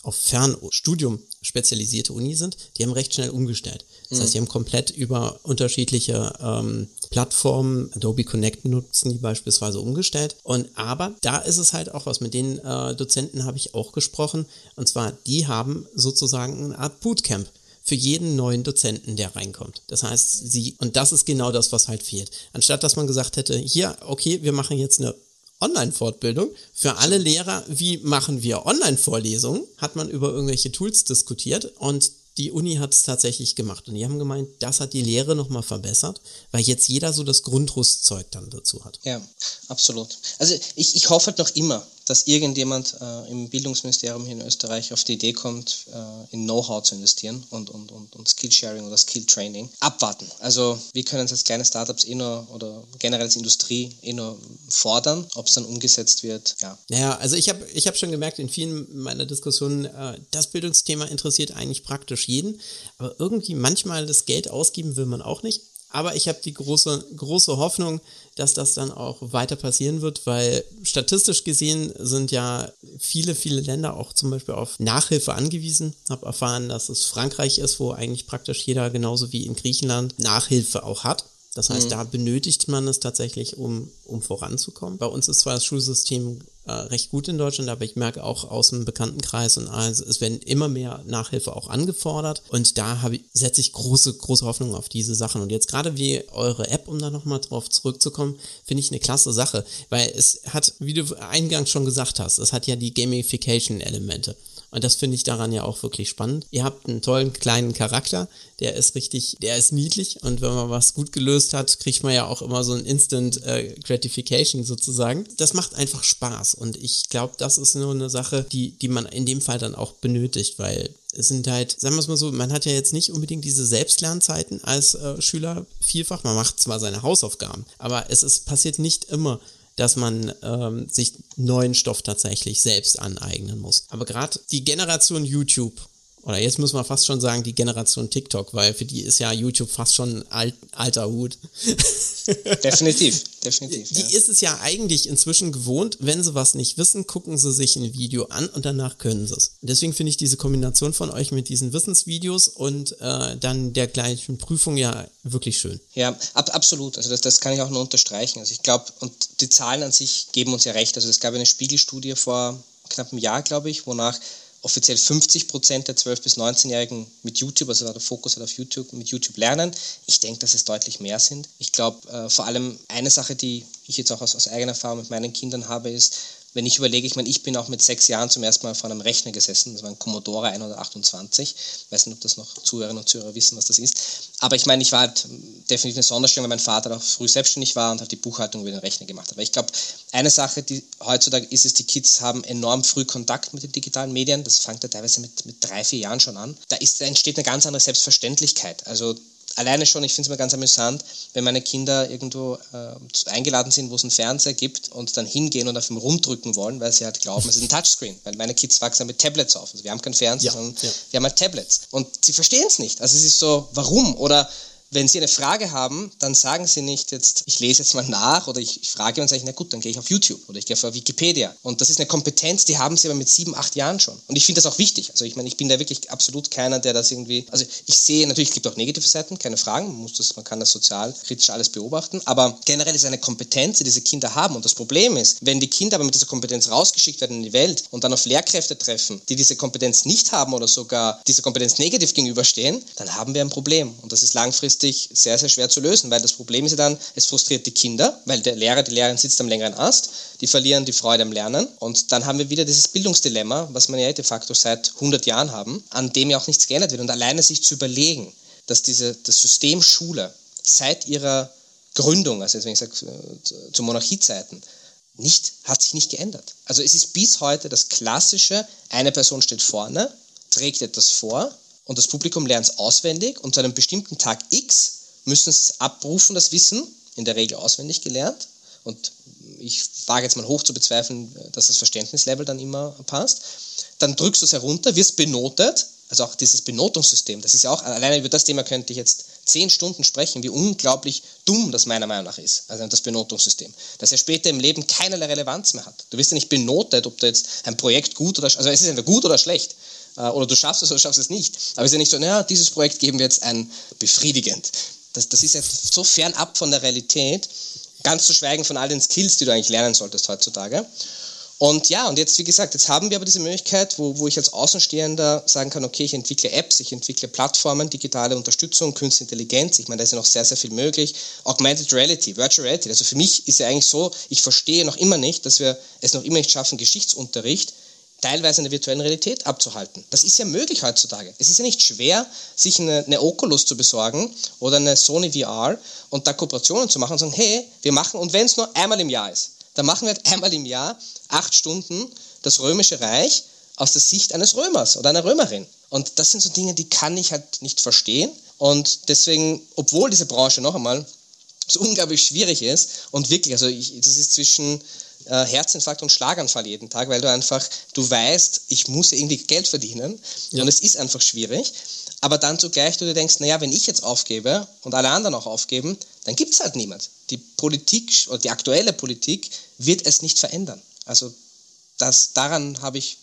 auf Fernstudium spezialisierte Uni sind. Die haben recht schnell umgestellt. Das mhm. heißt, die haben komplett über unterschiedliche ähm, Plattformen, Adobe Connect nutzen die beispielsweise umgestellt. Und aber da ist es halt auch was, mit den äh, Dozenten habe ich auch gesprochen. Und zwar, die haben sozusagen eine Art Bootcamp für jeden neuen Dozenten, der reinkommt. Das heißt, sie, und das ist genau das, was halt fehlt. Anstatt dass man gesagt hätte, hier, okay, wir machen jetzt eine Online-Fortbildung für alle Lehrer, wie machen wir Online-Vorlesungen, hat man über irgendwelche Tools diskutiert und die Uni hat es tatsächlich gemacht. Und die haben gemeint, das hat die Lehre nochmal verbessert, weil jetzt jeder so das Grundrüstzeug dann dazu hat. Ja, absolut. Also ich, ich hoffe halt noch immer, dass irgendjemand äh, im Bildungsministerium hier in Österreich auf die Idee kommt, äh, in Know-how zu investieren und, und, und, und Skill-Sharing oder Skill-Training. Abwarten. Also wir können es als kleine Startups eh nur oder generell als Industrie eh nur fordern, ob es dann umgesetzt wird. Ja, naja, also ich habe ich hab schon gemerkt in vielen meiner Diskussionen, äh, das Bildungsthema interessiert eigentlich praktisch jeden, aber irgendwie manchmal das Geld ausgeben will man auch nicht. Aber ich habe die große, große Hoffnung, dass das dann auch weiter passieren wird, weil statistisch gesehen sind ja viele, viele Länder auch zum Beispiel auf Nachhilfe angewiesen. Habe erfahren, dass es Frankreich ist, wo eigentlich praktisch jeder genauso wie in Griechenland Nachhilfe auch hat. Das heißt, mhm. da benötigt man es tatsächlich, um, um voranzukommen. Bei uns ist zwar das Schulsystem äh, recht gut in Deutschland, aber ich merke auch aus dem Bekanntenkreis und also es werden immer mehr Nachhilfe auch angefordert und da habe ich, setze ich große, große Hoffnung auf diese Sachen. Und jetzt gerade wie eure App, um da nochmal drauf zurückzukommen, finde ich eine klasse Sache, weil es hat, wie du eingangs schon gesagt hast, es hat ja die Gamification-Elemente. Und das finde ich daran ja auch wirklich spannend. Ihr habt einen tollen kleinen Charakter, der ist richtig, der ist niedlich und wenn man was gut gelöst hat, kriegt man ja auch immer so ein Instant äh, Gratification sozusagen. Das macht einfach Spaß und ich glaube, das ist nur eine Sache, die, die man in dem Fall dann auch benötigt, weil es sind halt, sagen wir es mal so, man hat ja jetzt nicht unbedingt diese Selbstlernzeiten als äh, Schüler vielfach. Man macht zwar seine Hausaufgaben, aber es ist, passiert nicht immer, dass man ähm, sich neuen Stoff tatsächlich selbst aneignen muss. Aber gerade die Generation YouTube oder jetzt muss man fast schon sagen, die Generation TikTok, weil für die ist ja YouTube fast schon alt, alter Hut. definitiv, definitiv. Die ja. ist es ja eigentlich inzwischen gewohnt, wenn sie was nicht wissen, gucken sie sich ein Video an und danach können sie es. Deswegen finde ich diese Kombination von euch mit diesen Wissensvideos und äh, dann der gleichen Prüfung ja wirklich schön. Ja, ab, absolut. Also das, das kann ich auch nur unterstreichen. Also ich glaube, und die Zahlen an sich geben uns ja recht. Also es gab eine Spiegelstudie vor knapp einem Jahr, glaube ich, wonach offiziell 50 Prozent der 12- bis 19-Jährigen mit YouTube, also der Fokus halt auf YouTube, mit YouTube lernen. Ich denke, dass es deutlich mehr sind. Ich glaube, äh, vor allem eine Sache, die ich jetzt auch aus, aus eigener Erfahrung mit meinen Kindern habe, ist, wenn ich überlege, ich meine, ich bin auch mit sechs Jahren zum ersten Mal vor einem Rechner gesessen, das war ein Commodore 128, ich weiß nicht, ob das noch Zuhörerinnen und Zuhörer wissen, was das ist, aber ich meine, ich war halt definitiv eine Sonderstellung, weil mein Vater auch früh selbstständig war und halt die Buchhaltung über den Rechner gemacht hat. Aber ich glaube, eine Sache, die heutzutage ist, ist, die Kids haben enorm früh Kontakt mit den digitalen Medien, das fängt ja teilweise mit, mit drei, vier Jahren schon an. Da, ist, da entsteht eine ganz andere Selbstverständlichkeit. Also alleine schon, ich finde es immer ganz amüsant, wenn meine Kinder irgendwo äh, eingeladen sind, wo es einen Fernseher gibt und dann hingehen und auf dem rumdrücken wollen, weil sie halt glauben, es ist ein Touchscreen. Weil meine Kids wachsen mit Tablets auf. Also wir haben kein Fernseher, ja, sondern ja. wir haben halt Tablets. Und sie verstehen es nicht. Also es ist so, warum? Oder wenn Sie eine Frage haben, dann sagen Sie nicht jetzt, ich lese jetzt mal nach oder ich, ich frage und sage, na gut, dann gehe ich auf YouTube oder ich gehe auf Wikipedia. Und das ist eine Kompetenz, die haben Sie aber mit sieben, acht Jahren schon. Und ich finde das auch wichtig. Also ich meine, ich bin da wirklich absolut keiner, der das irgendwie, also ich sehe, natürlich es gibt auch negative Seiten, keine Fragen, man, muss das, man kann das sozial kritisch alles beobachten, aber generell ist es eine Kompetenz, die diese Kinder haben. Und das Problem ist, wenn die Kinder aber mit dieser Kompetenz rausgeschickt werden in die Welt und dann auf Lehrkräfte treffen, die diese Kompetenz nicht haben oder sogar dieser Kompetenz negativ gegenüberstehen, dann haben wir ein Problem. Und das ist langfristig sehr, sehr schwer zu lösen, weil das Problem ist ja dann, es frustriert die Kinder, weil der Lehrer, die Lehrerin sitzt am längeren Ast, die verlieren die Freude am Lernen und dann haben wir wieder dieses Bildungsdilemma, was man ja de facto seit 100 Jahren haben, an dem ja auch nichts geändert wird. Und alleine sich zu überlegen, dass diese, das System Schule seit ihrer Gründung, also ich sage äh, zu Monarchiezeiten, nicht, hat sich nicht geändert. Also es ist bis heute das klassische, eine Person steht vorne, trägt etwas vor und das Publikum lernt es auswendig und zu einem bestimmten Tag X müssen es abrufen, das Wissen, in der Regel auswendig gelernt. Und ich wage jetzt mal hoch zu bezweifeln, dass das Verständnislevel dann immer passt. Dann drückst du es herunter, wirst benotet, also auch dieses Benotungssystem, das ist ja auch, alleine über das Thema könnte ich jetzt zehn Stunden sprechen, wie unglaublich dumm das meiner Meinung nach ist, also das Benotungssystem, dass er später im Leben keinerlei Relevanz mehr hat. Du wirst ja nicht benotet, ob du jetzt ein Projekt gut oder, also es ist entweder gut oder schlecht, oder du schaffst es oder schaffst es nicht. Aber es ist ja nicht so, naja, dieses Projekt geben wir jetzt ein befriedigend. Das, das ist ja so fernab von der Realität, ganz zu schweigen von all den Skills, die du eigentlich lernen solltest heutzutage. Und ja, und jetzt, wie gesagt, jetzt haben wir aber diese Möglichkeit, wo, wo ich als Außenstehender sagen kann, okay, ich entwickle Apps, ich entwickle Plattformen, digitale Unterstützung, Künstliche Intelligenz. Ich meine, da ist ja noch sehr, sehr viel möglich. Augmented Reality, Virtual Reality. Also für mich ist ja eigentlich so, ich verstehe noch immer nicht, dass wir es noch immer nicht schaffen, Geschichtsunterricht teilweise in der virtuellen Realität abzuhalten. Das ist ja möglich heutzutage. Es ist ja nicht schwer, sich eine, eine, Oculus zu besorgen oder eine Sony VR und da Kooperationen zu machen und sagen, hey, wir machen, und wenn es nur einmal im Jahr ist, dann machen wir einmal im Jahr acht Stunden das Römische Reich aus der Sicht eines Römers oder einer Römerin. Und das sind so Dinge, die kann ich halt nicht verstehen. Und deswegen, obwohl diese Branche noch einmal so unglaublich schwierig ist und wirklich, also ich, das ist zwischen äh, Herzinfarkt und Schlaganfall jeden Tag, weil du einfach, du weißt, ich muss irgendwie Geld verdienen ja. und es ist einfach schwierig. Aber dann zugleich du dir denkst, naja, wenn ich jetzt aufgebe und alle anderen auch aufgeben, dann gibt es halt niemand. Die Politik oder die aktuelle Politik wird es nicht verändern. Also das, daran habe ich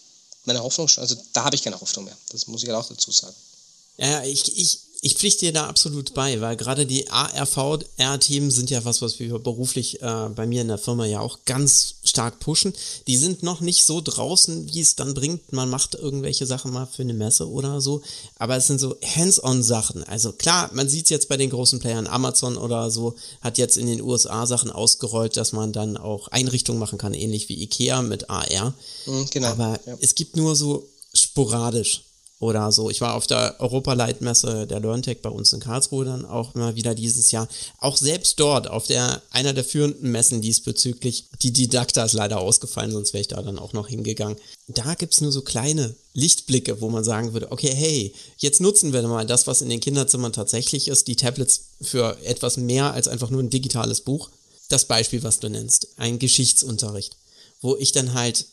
meine Hoffnung schon, also da habe ich keine Hoffnung mehr. Das muss ich halt auch dazu sagen. Ja, ich, ich, ich pflichte dir da absolut bei, weil gerade die ARV-R-Themen sind ja was, was wir beruflich äh, bei mir in der Firma ja auch ganz stark pushen. Die sind noch nicht so draußen, wie es dann bringt. Man macht irgendwelche Sachen mal für eine Messe oder so, aber es sind so Hands-on-Sachen. Also klar, man sieht es jetzt bei den großen Playern, Amazon oder so hat jetzt in den USA Sachen ausgerollt, dass man dann auch Einrichtungen machen kann, ähnlich wie Ikea mit AR. Mhm, genau. Aber ja. es gibt nur so sporadisch oder so. Ich war auf der Europaleitmesse der LearnTech bei uns in Karlsruhe dann auch immer wieder dieses Jahr. Auch selbst dort, auf der einer der führenden Messen diesbezüglich, die Didakta ist leider ausgefallen, sonst wäre ich da dann auch noch hingegangen. Da gibt es nur so kleine Lichtblicke, wo man sagen würde, okay, hey, jetzt nutzen wir mal das, was in den Kinderzimmern tatsächlich ist, die Tablets für etwas mehr als einfach nur ein digitales Buch. Das Beispiel, was du nennst, ein Geschichtsunterricht, wo ich dann halt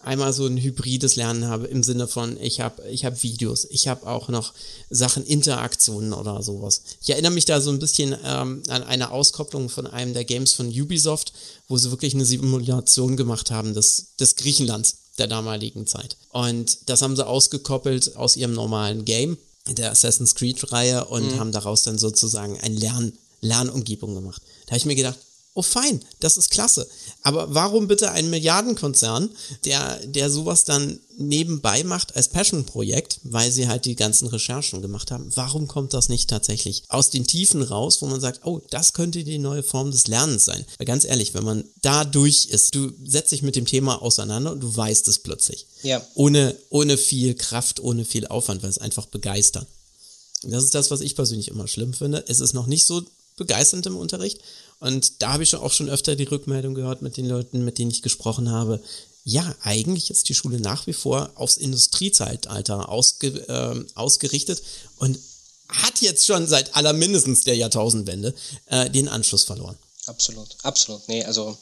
einmal so ein hybrides Lernen habe im Sinne von, ich habe ich hab Videos, ich habe auch noch Sachen, Interaktionen oder sowas. Ich erinnere mich da so ein bisschen ähm, an eine Auskopplung von einem der Games von Ubisoft, wo sie wirklich eine Simulation gemacht haben des, des Griechenlands der damaligen Zeit. Und das haben sie ausgekoppelt aus ihrem normalen Game, der Assassin's Creed-Reihe, und mhm. haben daraus dann sozusagen ein Lern, Lernumgebung gemacht. Da habe ich mir gedacht, Oh fein, das ist klasse. Aber warum bitte ein Milliardenkonzern, der, der sowas dann nebenbei macht als Passion-Projekt, weil sie halt die ganzen Recherchen gemacht haben? Warum kommt das nicht tatsächlich aus den Tiefen raus, wo man sagt, oh, das könnte die neue Form des Lernens sein? Weil ganz ehrlich, wenn man da durch ist, du setzt dich mit dem Thema auseinander und du weißt es plötzlich. Ja. Ohne, ohne viel Kraft, ohne viel Aufwand, weil es einfach begeistert. Das ist das, was ich persönlich immer schlimm finde. Es ist noch nicht so begeisternd im Unterricht. Und da habe ich auch schon öfter die Rückmeldung gehört mit den Leuten, mit denen ich gesprochen habe. Ja, eigentlich ist die Schule nach wie vor aufs Industriezeitalter ausge, äh, ausgerichtet und hat jetzt schon seit aller mindestens der Jahrtausendwende äh, den Anschluss verloren. Absolut, absolut. Nee, also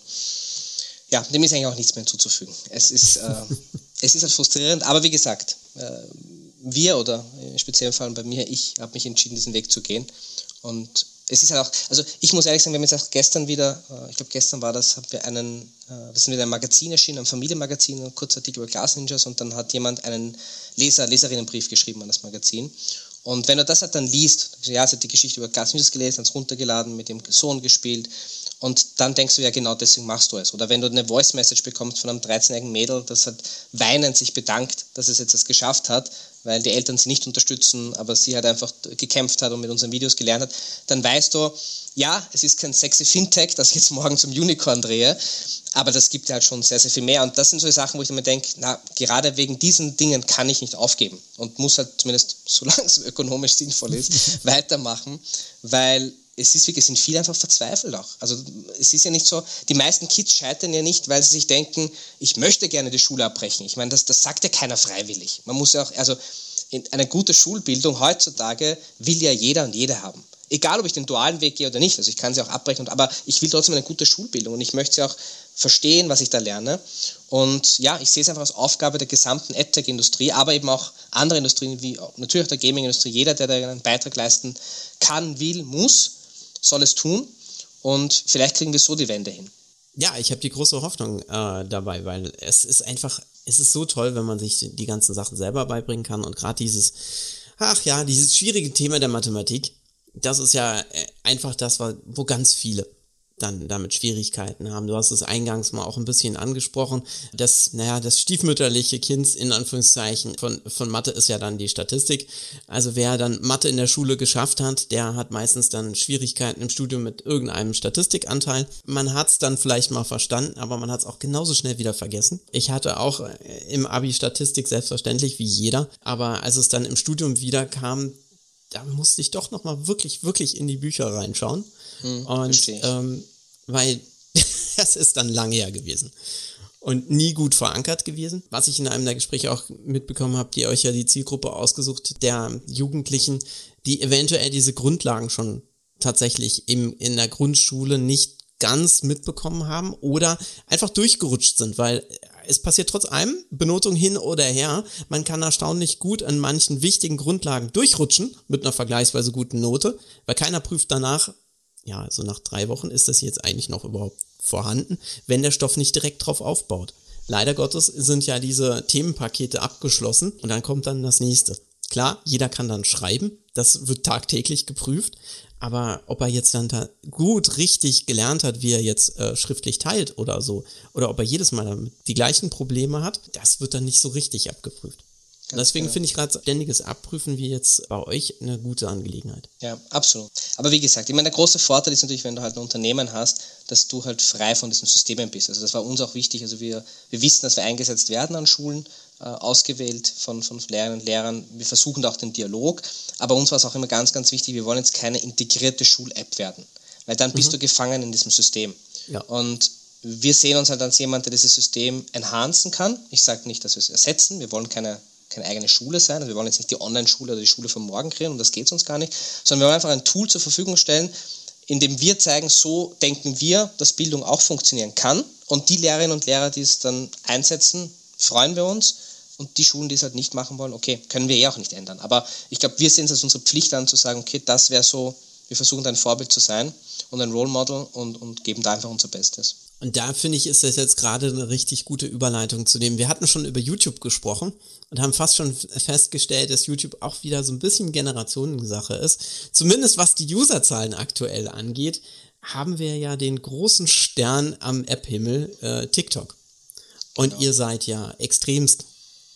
ja, dem ist eigentlich auch nichts mehr hinzuzufügen. Es ist, äh, es ist halt frustrierend, aber wie gesagt, äh, wir oder im speziellen Fall bei mir, ich habe mich entschieden, diesen Weg zu gehen. Und es ist halt auch, also ich muss ehrlich sagen, wir haben jetzt auch gestern wieder, äh, ich glaube gestern war das, haben wir einen, äh, das sind wieder ein Magazin erschienen, ein Familienmagazin, ein kurzer Artikel über Glass Ninjas und dann hat jemand einen Leser, Leserinnenbrief geschrieben an das Magazin. Und wenn du das halt dann liest, ja, sie hat die Geschichte über Glass Ninjas gelesen, hat es runtergeladen, mit dem Sohn gespielt und dann denkst du ja genau deswegen machst du es. Oder wenn du eine Voice Message bekommst von einem 13-jährigen Mädel, das hat weinend sich bedankt, dass es jetzt das geschafft hat, weil die Eltern sie nicht unterstützen, aber sie halt einfach gekämpft hat und mit unseren Videos gelernt hat, dann weißt du, ja, es ist kein sexy Fintech, das ich jetzt morgen zum Unicorn drehe, aber das gibt halt schon sehr, sehr viel mehr. Und das sind so die Sachen, wo ich mir denke, na, gerade wegen diesen Dingen kann ich nicht aufgeben und muss halt zumindest, solange es ökonomisch sinnvoll ist, weitermachen, weil es ist wirklich, sind viele einfach verzweifelt auch. Also es ist ja nicht so, die meisten Kids scheitern ja nicht, weil sie sich denken, ich möchte gerne die Schule abbrechen. Ich meine, das, das sagt ja keiner freiwillig. Man muss ja auch, also eine gute Schulbildung heutzutage will ja jeder und jede haben. Egal, ob ich den dualen Weg gehe oder nicht. Also ich kann sie auch abbrechen, aber ich will trotzdem eine gute Schulbildung und ich möchte sie auch verstehen, was ich da lerne. Und ja, ich sehe es einfach als Aufgabe der gesamten AdTech-Industrie, aber eben auch andere Industrien, wie natürlich auch der Gaming-Industrie. Jeder, der da einen Beitrag leisten kann, will, muss, soll es tun. Und vielleicht kriegen wir so die Wende hin. Ja, ich habe die große Hoffnung äh, dabei, weil es ist einfach, es ist so toll, wenn man sich die ganzen Sachen selber beibringen kann und gerade dieses, ach ja, dieses schwierige Thema der Mathematik, das ist ja äh, einfach das, wo ganz viele dann damit Schwierigkeiten haben. Du hast es eingangs mal auch ein bisschen angesprochen. Das, naja, das stiefmütterliche Kind in Anführungszeichen von, von Mathe ist ja dann die Statistik. Also wer dann Mathe in der Schule geschafft hat, der hat meistens dann Schwierigkeiten im Studium mit irgendeinem Statistikanteil. Man hat es dann vielleicht mal verstanden, aber man hat es auch genauso schnell wieder vergessen. Ich hatte auch äh, im Abi Statistik selbstverständlich wie jeder, aber als es dann im Studium wieder kam, da musste ich doch nochmal wirklich, wirklich in die Bücher reinschauen. Hm, und ähm, weil das ist dann lange her gewesen. Und nie gut verankert gewesen. Was ich in einem der Gespräche auch mitbekommen habe, die euch ja die Zielgruppe ausgesucht, der Jugendlichen, die eventuell diese Grundlagen schon tatsächlich im, in der Grundschule nicht ganz mitbekommen haben oder einfach durchgerutscht sind, weil es passiert trotz allem, Benotung hin oder her, man kann erstaunlich gut an manchen wichtigen Grundlagen durchrutschen mit einer vergleichsweise guten Note, weil keiner prüft danach, ja, also nach drei Wochen ist das jetzt eigentlich noch überhaupt vorhanden, wenn der Stoff nicht direkt drauf aufbaut. Leider Gottes sind ja diese Themenpakete abgeschlossen und dann kommt dann das nächste. Klar, jeder kann dann schreiben, das wird tagtäglich geprüft, aber ob er jetzt dann da gut richtig gelernt hat, wie er jetzt äh, schriftlich teilt oder so, oder ob er jedes Mal die gleichen Probleme hat, das wird dann nicht so richtig abgeprüft. Deswegen finde ich gerade ständiges Abprüfen wie jetzt bei euch eine gute Angelegenheit. Ja, absolut. Aber wie gesagt, ich meine, der große Vorteil ist natürlich, wenn du halt ein Unternehmen hast, dass du halt frei von diesen Systemen bist. Also das war uns auch wichtig. Also wir, wir wissen, dass wir eingesetzt werden an Schulen, äh, ausgewählt von, von Lehrerinnen und Lehrern. Wir versuchen da auch den Dialog. Aber uns war es auch immer ganz, ganz wichtig, wir wollen jetzt keine integrierte Schul-App werden. Weil dann bist mhm. du gefangen in diesem System. Ja. Und wir sehen uns halt als jemand, der dieses System enhancen kann. Ich sage nicht, dass wir es ersetzen. Wir wollen keine keine eigene Schule sein. Also wir wollen jetzt nicht die Online-Schule oder die Schule von morgen kreieren, und das geht uns gar nicht, sondern wir wollen einfach ein Tool zur Verfügung stellen, in dem wir zeigen, so denken wir, dass Bildung auch funktionieren kann. Und die Lehrerinnen und Lehrer, die es dann einsetzen, freuen wir uns. Und die Schulen, die es halt nicht machen wollen, okay, können wir eh auch nicht ändern. Aber ich glaube, wir sehen es als unsere Pflicht an, zu sagen, okay, das wäre so, wir versuchen da ein Vorbild zu sein und ein Role Model und, und geben da einfach unser Bestes. Und da finde ich, ist das jetzt gerade eine richtig gute Überleitung zu dem. Wir hatten schon über YouTube gesprochen und haben fast schon festgestellt, dass YouTube auch wieder so ein bisschen Generationensache ist. Zumindest was die Userzahlen aktuell angeht, haben wir ja den großen Stern am App-Himmel, äh, TikTok. Und genau. ihr seid ja extremst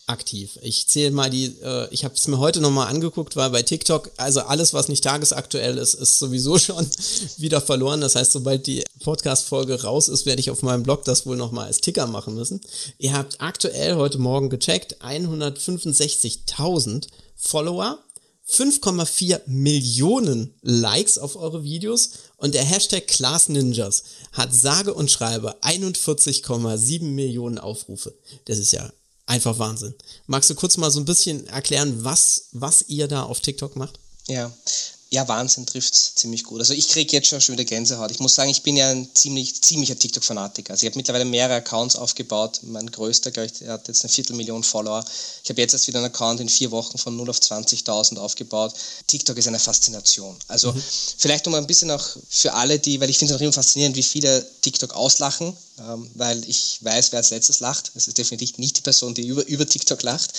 aktiv. Ich zähle mal die, äh, ich habe es mir heute nochmal angeguckt, weil bei TikTok, also alles, was nicht tagesaktuell ist, ist sowieso schon wieder verloren. Das heißt, sobald die Podcast-Folge raus ist, werde ich auf meinem Blog das wohl nochmal als Ticker machen müssen. Ihr habt aktuell heute Morgen gecheckt 165.000 Follower, 5,4 Millionen Likes auf eure Videos und der Hashtag Class Ninjas hat sage und schreibe 41,7 Millionen Aufrufe. Das ist ja einfach Wahnsinn. Magst du kurz mal so ein bisschen erklären, was, was ihr da auf TikTok macht? Ja, ja, Wahnsinn trifft es ziemlich gut. Also ich kriege jetzt schon, schon wieder Gänsehaut. Ich muss sagen, ich bin ja ein ziemlich, ziemlicher TikTok-Fanatiker. Also ich habe mittlerweile mehrere Accounts aufgebaut. Mein größter, glaube ich, der hat jetzt eine Viertelmillion Follower. Ich habe jetzt erst wieder einen Account in vier Wochen von 0 auf 20.000 aufgebaut. TikTok ist eine Faszination. Also mhm. vielleicht nochmal ein bisschen auch für alle, die, weil ich finde es auch immer faszinierend, wie viele TikTok auslachen, ähm, weil ich weiß, wer als letztes lacht. Es ist definitiv nicht die Person, die über, über TikTok lacht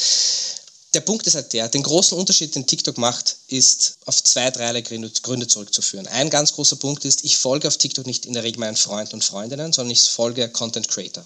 der Punkt ist halt der, den großen Unterschied, den TikTok macht, ist auf zwei, drei Gründe zurückzuführen. Ein ganz großer Punkt ist, ich folge auf TikTok nicht in der Regel meinen Freunden und Freundinnen, sondern ich folge Content Creator.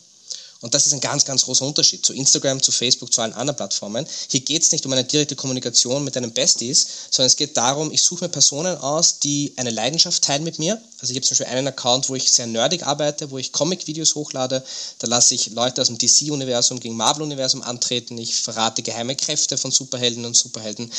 Und das ist ein ganz, ganz großer Unterschied zu Instagram, zu Facebook, zu allen anderen Plattformen. Hier geht es nicht um eine direkte Kommunikation mit deinen Besties, sondern es geht darum, ich suche mir Personen aus, die eine Leidenschaft teilen mit mir. Also ich habe zum Beispiel einen Account, wo ich sehr nerdig arbeite, wo ich Comic-Videos hochlade. Da lasse ich Leute aus dem DC-Universum gegen Marvel-Universum antreten. Ich verrate geheime Kräfte von Superhelden und Superhelden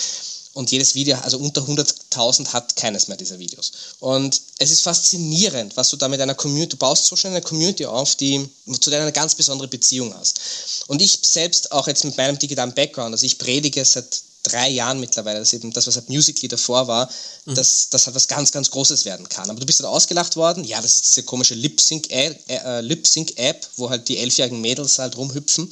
und jedes Video, also unter 100.000 hat keines mehr dieser Videos. Und es ist faszinierend, was du da mit einer Community, du baust so schnell eine Community auf, die, zu der du eine ganz besondere Beziehung hast. Und ich selbst auch jetzt mit meinem digitalen Background, also ich predige seit drei Jahren mittlerweile, dass eben das, was halt Musical.ly davor war, mhm. dass das halt was ganz, ganz Großes werden kann. Aber du bist halt ausgelacht worden, ja, das ist diese komische Lip-Sync-App, äh, Lip wo halt die elfjährigen Mädels halt rumhüpfen.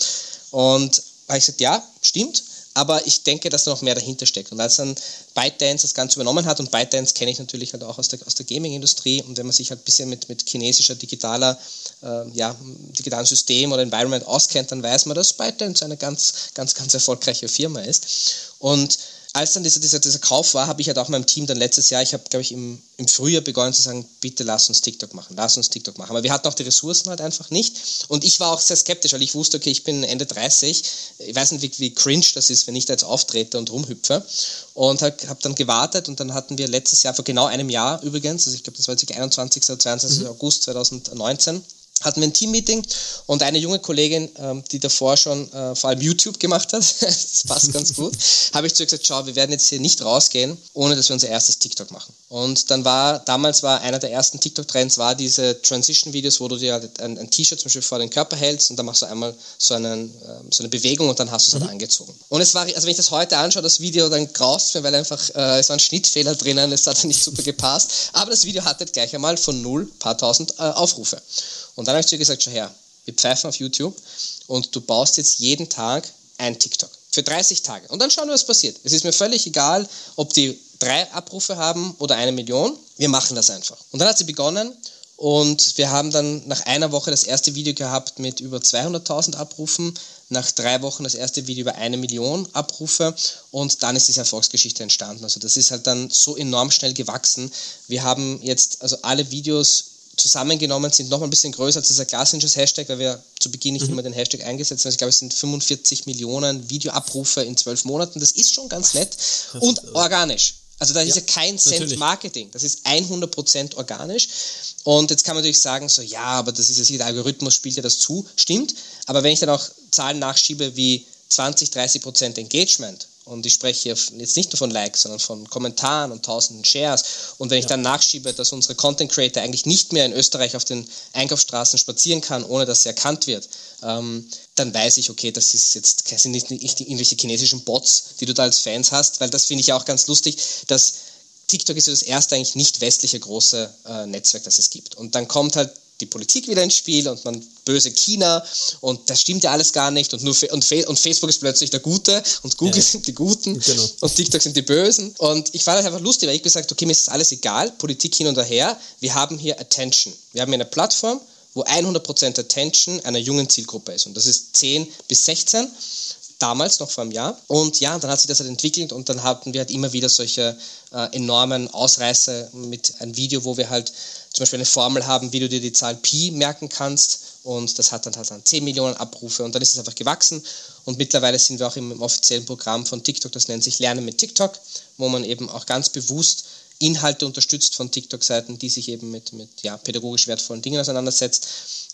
Und habe ich gesagt, ja, stimmt. Aber ich denke, dass da noch mehr dahinter steckt. Und als dann ByteDance das Ganze übernommen hat, und ByteDance kenne ich natürlich halt auch aus der, aus der Gaming-Industrie, und wenn man sich halt ein bisschen mit, mit chinesischer digitaler, äh, ja, digitalen System oder Environment auskennt, dann weiß man, dass ByteDance eine ganz, ganz, ganz erfolgreiche Firma ist. Und als dann dieser, dieser, dieser Kauf war, habe ich halt auch meinem Team dann letztes Jahr, ich habe, glaube ich, im, im Frühjahr begonnen zu sagen, bitte lass uns TikTok machen, lass uns TikTok machen. Aber wir hatten auch die Ressourcen halt einfach nicht. Und ich war auch sehr skeptisch, weil ich wusste, okay, ich bin Ende 30, ich weiß nicht, wie, wie cringe das ist, wenn ich da jetzt auftrete und rumhüpfe. Und habe hab dann gewartet und dann hatten wir letztes Jahr, vor genau einem Jahr übrigens, also ich glaube, das war jetzt 21. oder 22. Mhm. August 2019, hatten wir ein Teammeeting und eine junge Kollegin, ähm, die davor schon äh, vor allem YouTube gemacht hat, das passt ganz gut, habe ich zu ihr gesagt, schau, wir werden jetzt hier nicht rausgehen, ohne dass wir unser erstes TikTok machen. Und dann war, damals war einer der ersten TikTok-Trends, war diese Transition-Videos, wo du dir halt ein, ein T-Shirt zum Beispiel vor den Körper hältst und dann machst du einmal so, einen, äh, so eine Bewegung und dann hast du es halt mhm. halt angezogen. Und es war, also wenn ich das heute anschaue, das Video, dann graust mir, weil einfach, äh, es waren Schnittfehler drinnen, es hat nicht super gepasst, aber das Video hatte gleich einmal von null paar tausend äh, Aufrufe. Und dann habe ich zu ihr gesagt, schau her, wir pfeifen auf YouTube und du baust jetzt jeden Tag ein TikTok. Für 30 Tage. Und dann schauen wir, was passiert. Es ist mir völlig egal, ob die drei Abrufe haben oder eine Million. Wir machen das einfach. Und dann hat sie begonnen und wir haben dann nach einer Woche das erste Video gehabt mit über 200.000 Abrufen, nach drei Wochen das erste Video über eine Million Abrufe und dann ist diese Erfolgsgeschichte entstanden. Also das ist halt dann so enorm schnell gewachsen. Wir haben jetzt also alle Videos zusammengenommen sind noch ein bisschen größer als dieser Glassingers Hashtag, weil wir zu Beginn nicht mhm. immer den Hashtag eingesetzt haben. Ich glaube, es sind 45 Millionen Videoabrufe in zwölf Monaten. Das ist schon ganz nett und organisch. Also da ja, ist ja kein Cent natürlich. Marketing. Das ist 100% organisch. Und jetzt kann man natürlich sagen, so ja, aber das ist ja der Algorithmus spielt ja das zu. Stimmt. Aber wenn ich dann auch Zahlen nachschiebe wie 20, 30% Engagement und ich spreche hier jetzt nicht nur von Likes, sondern von Kommentaren und tausenden Shares. Und wenn ich ja. dann nachschiebe, dass unsere Content Creator eigentlich nicht mehr in Österreich auf den Einkaufsstraßen spazieren kann, ohne dass er erkannt wird, ähm, dann weiß ich, okay, das ist jetzt sind nicht, nicht irgendwelche chinesischen Bots, die du da als Fans hast, weil das finde ich auch ganz lustig, dass TikTok ist ja das erste eigentlich nicht westliche große äh, Netzwerk, das es gibt. Und dann kommt halt die Politik wieder ins Spiel und man böse China und das stimmt ja alles gar nicht und nur und, und Facebook ist plötzlich der Gute und Google ja. sind die Guten genau. und TikTok sind die Bösen und ich fand das einfach lustig, weil ich gesagt, okay, mir ist das alles egal, Politik hin und her, wir haben hier Attention, wir haben hier eine Plattform, wo 100% Attention einer jungen Zielgruppe ist und das ist 10 bis 16 damals noch vor einem Jahr. Und ja, dann hat sich das halt entwickelt und dann hatten wir halt immer wieder solche äh, enormen Ausreißer mit einem Video, wo wir halt zum Beispiel eine Formel haben, wie du dir die Zahl Pi merken kannst. Und das hat dann halt dann 10 Millionen Abrufe. Und dann ist es einfach gewachsen. Und mittlerweile sind wir auch im, im offiziellen Programm von TikTok, das nennt sich Lernen mit TikTok, wo man eben auch ganz bewusst Inhalte unterstützt von TikTok-Seiten, die sich eben mit, mit ja, pädagogisch wertvollen Dingen auseinandersetzt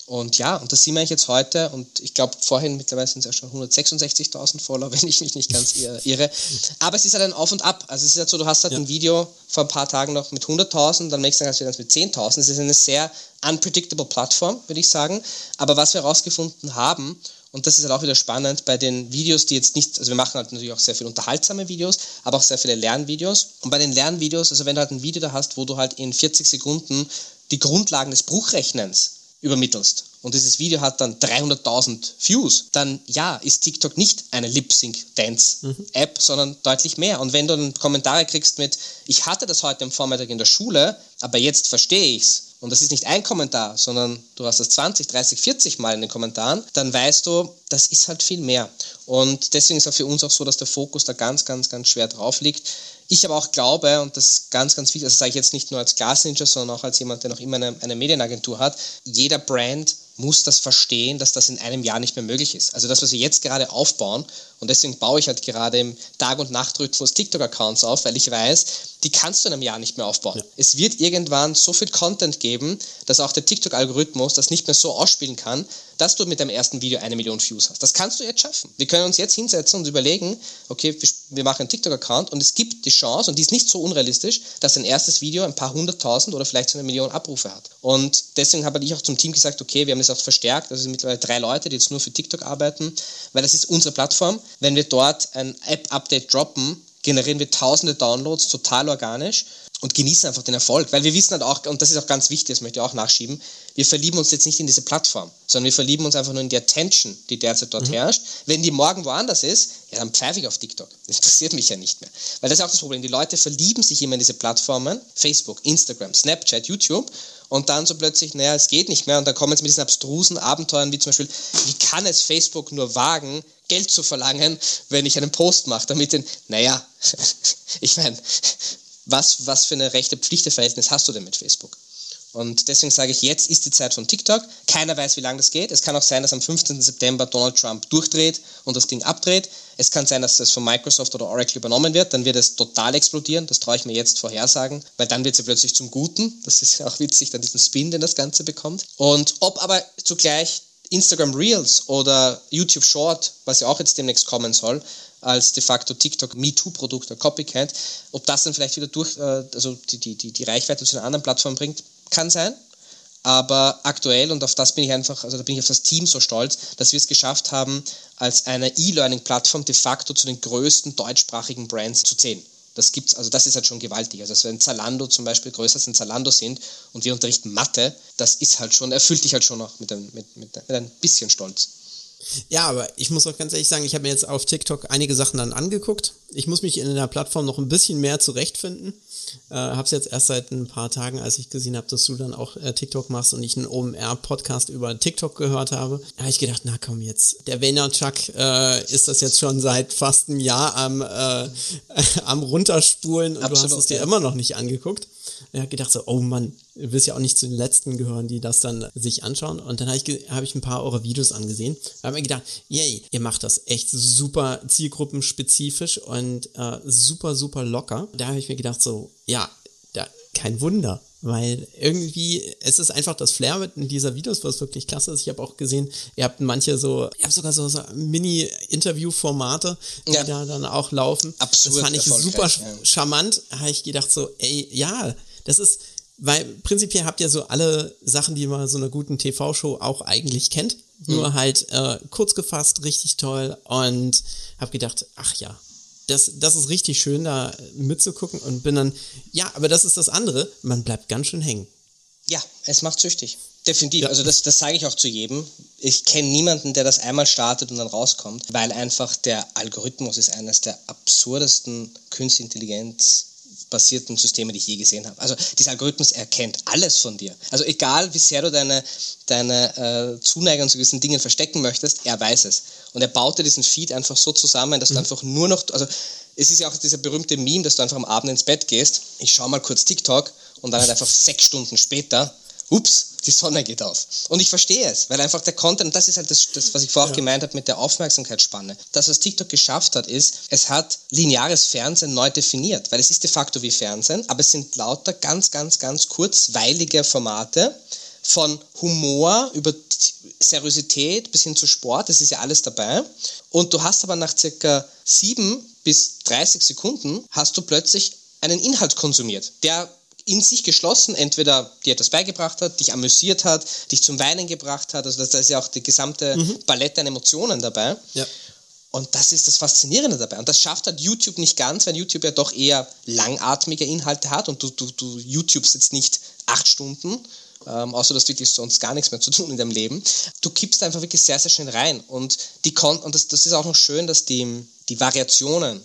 und ja, und das sehen wir jetzt heute. Und ich glaube, vorhin mittlerweile sind es ja schon 166.000 Follower, wenn ich mich nicht ganz irre. Aber es ist halt ein Auf und Ab. Also es ist halt so, du hast halt ja. ein Video vor ein paar Tagen noch mit 100.000, dann nächsten Tag hast du das mit 10.000. Es ist eine sehr unpredictable Plattform, würde ich sagen. Aber was wir herausgefunden haben, und das ist halt auch wieder spannend bei den Videos, die jetzt nicht, also wir machen halt natürlich auch sehr viele unterhaltsame Videos, aber auch sehr viele Lernvideos. Und bei den Lernvideos, also wenn du halt ein Video da hast, wo du halt in 40 Sekunden die Grundlagen des Bruchrechnens übermittelst und dieses Video hat dann 300.000 Views, dann ja, ist TikTok nicht eine Lip-Sync-Dance-App, mhm. sondern deutlich mehr. Und wenn du dann Kommentare kriegst mit, ich hatte das heute am Vormittag in der Schule, aber jetzt verstehe ich's, und das ist nicht ein Kommentar, sondern du hast das 20, 30, 40 Mal in den Kommentaren, dann weißt du, das ist halt viel mehr. Und deswegen ist auch für uns auch so, dass der Fokus da ganz, ganz, ganz schwer drauf liegt. Ich aber auch glaube, und das ist ganz, ganz wichtig, das sage ich jetzt nicht nur als Glass Ninja, sondern auch als jemand, der noch immer eine, eine Medienagentur hat, jeder Brand muss das verstehen, dass das in einem Jahr nicht mehr möglich ist. Also das, was wir jetzt gerade aufbauen, und deswegen baue ich halt gerade im Tag- und Nachtrhythmus TikTok-Accounts auf, weil ich weiß, die kannst du in einem Jahr nicht mehr aufbauen. Ja. Es wird irgendwann so viel Content geben, dass auch der TikTok-Algorithmus das nicht mehr so ausspielen kann, dass du mit deinem ersten Video eine Million Views hast. Das kannst du jetzt schaffen. Wir können uns jetzt hinsetzen und überlegen, okay, wir machen einen TikTok-Account und es gibt die Chance, und die ist nicht so unrealistisch, dass dein erstes Video ein paar hunderttausend oder vielleicht so eine Million Abrufe hat. Und deswegen habe ich auch zum Team gesagt, okay, wir haben das auch verstärkt. Sind mittlerweile drei Leute, die jetzt nur für TikTok arbeiten, weil das ist unsere Plattform. Wenn wir dort ein App-Update droppen, generieren wir tausende Downloads total organisch und genießen einfach den Erfolg. Weil wir wissen halt auch, und das ist auch ganz wichtig, das möchte ich auch nachschieben, wir verlieben uns jetzt nicht in diese Plattform, sondern wir verlieben uns einfach nur in die Attention, die derzeit dort mhm. herrscht. Wenn die morgen woanders ist, ja, dann pfeife ich auf TikTok. Das interessiert mich ja nicht mehr. Weil das ist auch das Problem. Die Leute verlieben sich immer in diese Plattformen, Facebook, Instagram, Snapchat, YouTube, und dann so plötzlich, naja, es geht nicht mehr. Und dann kommen sie mit diesen abstrusen Abenteuern, wie zum Beispiel, wie kann es Facebook nur wagen, Geld zu verlangen, wenn ich einen Post mache, damit den, naja, ich meine, was, was für eine rechte Pflichteverhältnis hast du denn mit Facebook? Und deswegen sage ich, jetzt ist die Zeit von TikTok. Keiner weiß, wie lange das geht. Es kann auch sein, dass am 15. September Donald Trump durchdreht und das Ding abdreht. Es kann sein, dass das von Microsoft oder Oracle übernommen wird. Dann wird es total explodieren. Das traue ich mir jetzt vorhersagen, weil dann wird sie plötzlich zum Guten. Das ist ja auch witzig, dann diesen Spin, den das Ganze bekommt. Und ob aber zugleich Instagram Reels oder YouTube Short, was ja auch jetzt demnächst kommen soll, als de facto TikTok MeToo-Produkt, oder Copycat, ob das dann vielleicht wieder durch, äh, also die, die, die Reichweite zu einer anderen Plattform bringt, kann sein. Aber aktuell, und auf das bin ich einfach, also da bin ich auf das Team so stolz, dass wir es geschafft haben, als eine E-Learning-Plattform de facto zu den größten deutschsprachigen Brands zu zählen. Das gibt's, also das ist halt schon gewaltig. Also wenn Zalando zum Beispiel größer als ein Zalando sind und wir unterrichten Mathe, das ist halt schon, erfüllt dich halt schon noch mit ein, mit, mit, mit ein bisschen Stolz. Ja, aber ich muss auch ganz ehrlich sagen, ich habe mir jetzt auf TikTok einige Sachen dann angeguckt. Ich muss mich in der Plattform noch ein bisschen mehr zurechtfinden. Äh, habe es jetzt erst seit ein paar Tagen, als ich gesehen habe, dass du dann auch äh, TikTok machst und ich einen OMR-Podcast über TikTok gehört habe, habe ich gedacht, na komm jetzt, der Vaynerchuk äh, ist das jetzt schon seit fast einem Jahr am, äh, am runterspulen und Absolut, du hast es dir immer noch nicht angeguckt. Er hat gedacht so, oh Mann, du wirst ja auch nicht zu den Letzten gehören, die das dann sich anschauen. Und dann habe ich, hab ich ein paar eurer Videos angesehen. Da habe mir gedacht, yay, ihr macht das echt super zielgruppenspezifisch und äh, super, super locker. Da habe ich mir gedacht so, ja, da, kein Wunder. Weil irgendwie, es ist einfach das Flair mit dieser Videos, was wirklich klasse ist. Ich habe auch gesehen, ihr habt manche so, ihr habt sogar so, so Mini-Interview-Formate, die ja. da dann auch laufen. Absolut. Das fand ich super ja. charmant. Da habe ich gedacht so, ey, ja, das ist, weil prinzipiell habt ihr so alle Sachen, die man so einer guten TV-Show auch eigentlich kennt. Mhm. Nur halt äh, kurz gefasst, richtig toll und hab gedacht, ach ja, das, das ist richtig schön, da mitzugucken und bin dann, ja, aber das ist das andere, man bleibt ganz schön hängen. Ja, es macht süchtig. Definitiv. Ja. Also das, das sage ich auch zu jedem. Ich kenne niemanden, der das einmal startet und dann rauskommt, weil einfach der Algorithmus ist eines der absurdesten Künstliche Intelligenz basierten Systeme, die ich je gesehen habe. Also dieser Algorithmus erkennt alles von dir. Also egal, wie sehr du deine, deine äh, Zuneigung zu gewissen Dingen verstecken möchtest, er weiß es. Und er baut dir diesen Feed einfach so zusammen, dass mhm. du einfach nur noch, also es ist ja auch dieser berühmte Meme, dass du einfach am Abend ins Bett gehst, ich schaue mal kurz TikTok und dann halt einfach sechs Stunden später ups, die Sonne geht auf. Und ich verstehe es, weil einfach der Content, das ist halt das, das was ich vorher ja. gemeint habe mit der Aufmerksamkeitsspanne. Das, was TikTok geschafft hat, ist, es hat lineares Fernsehen neu definiert, weil es ist de facto wie Fernsehen, aber es sind lauter ganz, ganz, ganz kurzweilige Formate von Humor über Seriosität bis hin zu Sport, das ist ja alles dabei. Und du hast aber nach circa sieben bis 30 Sekunden hast du plötzlich einen Inhalt konsumiert, der in sich geschlossen, entweder dir etwas beigebracht hat, dich amüsiert hat, dich zum Weinen gebracht hat. Also da ist ja auch die gesamte mhm. Palette an Emotionen dabei. Ja. Und das ist das Faszinierende dabei. Und das schafft halt YouTube nicht ganz, weil YouTube ja doch eher langatmige Inhalte hat und du, du, du YouTubes jetzt nicht acht Stunden, ähm, außer dass wirklich sonst gar nichts mehr zu tun in deinem Leben. Du kippst einfach wirklich sehr, sehr schön rein. Und, die Kon und das, das ist auch noch schön, dass die, die Variationen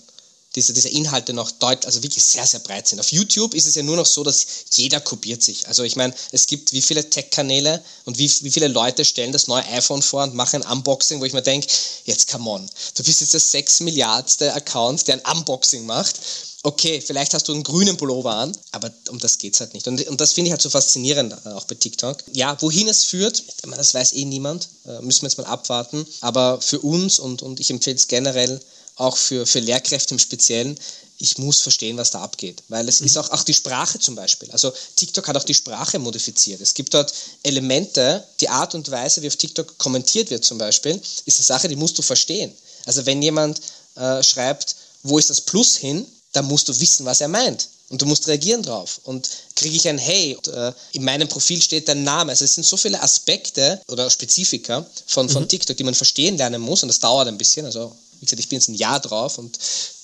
diese, diese Inhalte noch deutlich, also wirklich sehr, sehr breit sind. Auf YouTube ist es ja nur noch so, dass jeder kopiert sich. Also ich meine, es gibt wie viele Tech-Kanäle und wie, wie viele Leute stellen das neue iPhone vor und machen ein Unboxing, wo ich mir denke, jetzt come on, du bist jetzt der 6 Milliardste Account, der ein Unboxing macht. Okay, vielleicht hast du einen grünen Pullover an, aber um das geht es halt nicht. Und, und das finde ich halt so faszinierend, äh, auch bei TikTok. Ja, wohin es führt, das weiß eh niemand, äh, müssen wir jetzt mal abwarten. Aber für uns und, und ich empfehle es generell, auch für, für Lehrkräfte im Speziellen, ich muss verstehen, was da abgeht. Weil es mhm. ist auch, auch die Sprache zum Beispiel. Also TikTok hat auch die Sprache modifiziert. Es gibt dort Elemente, die Art und Weise, wie auf TikTok kommentiert wird zum Beispiel, ist eine Sache, die musst du verstehen. Also wenn jemand äh, schreibt, wo ist das Plus hin, dann musst du wissen, was er meint. Und du musst reagieren drauf. Und kriege ich ein Hey, und, äh, in meinem Profil steht dein Name. Also es sind so viele Aspekte oder Spezifika von, von mhm. TikTok, die man verstehen lernen muss. Und das dauert ein bisschen. Also wie gesagt, ich bin jetzt ein Jahr drauf und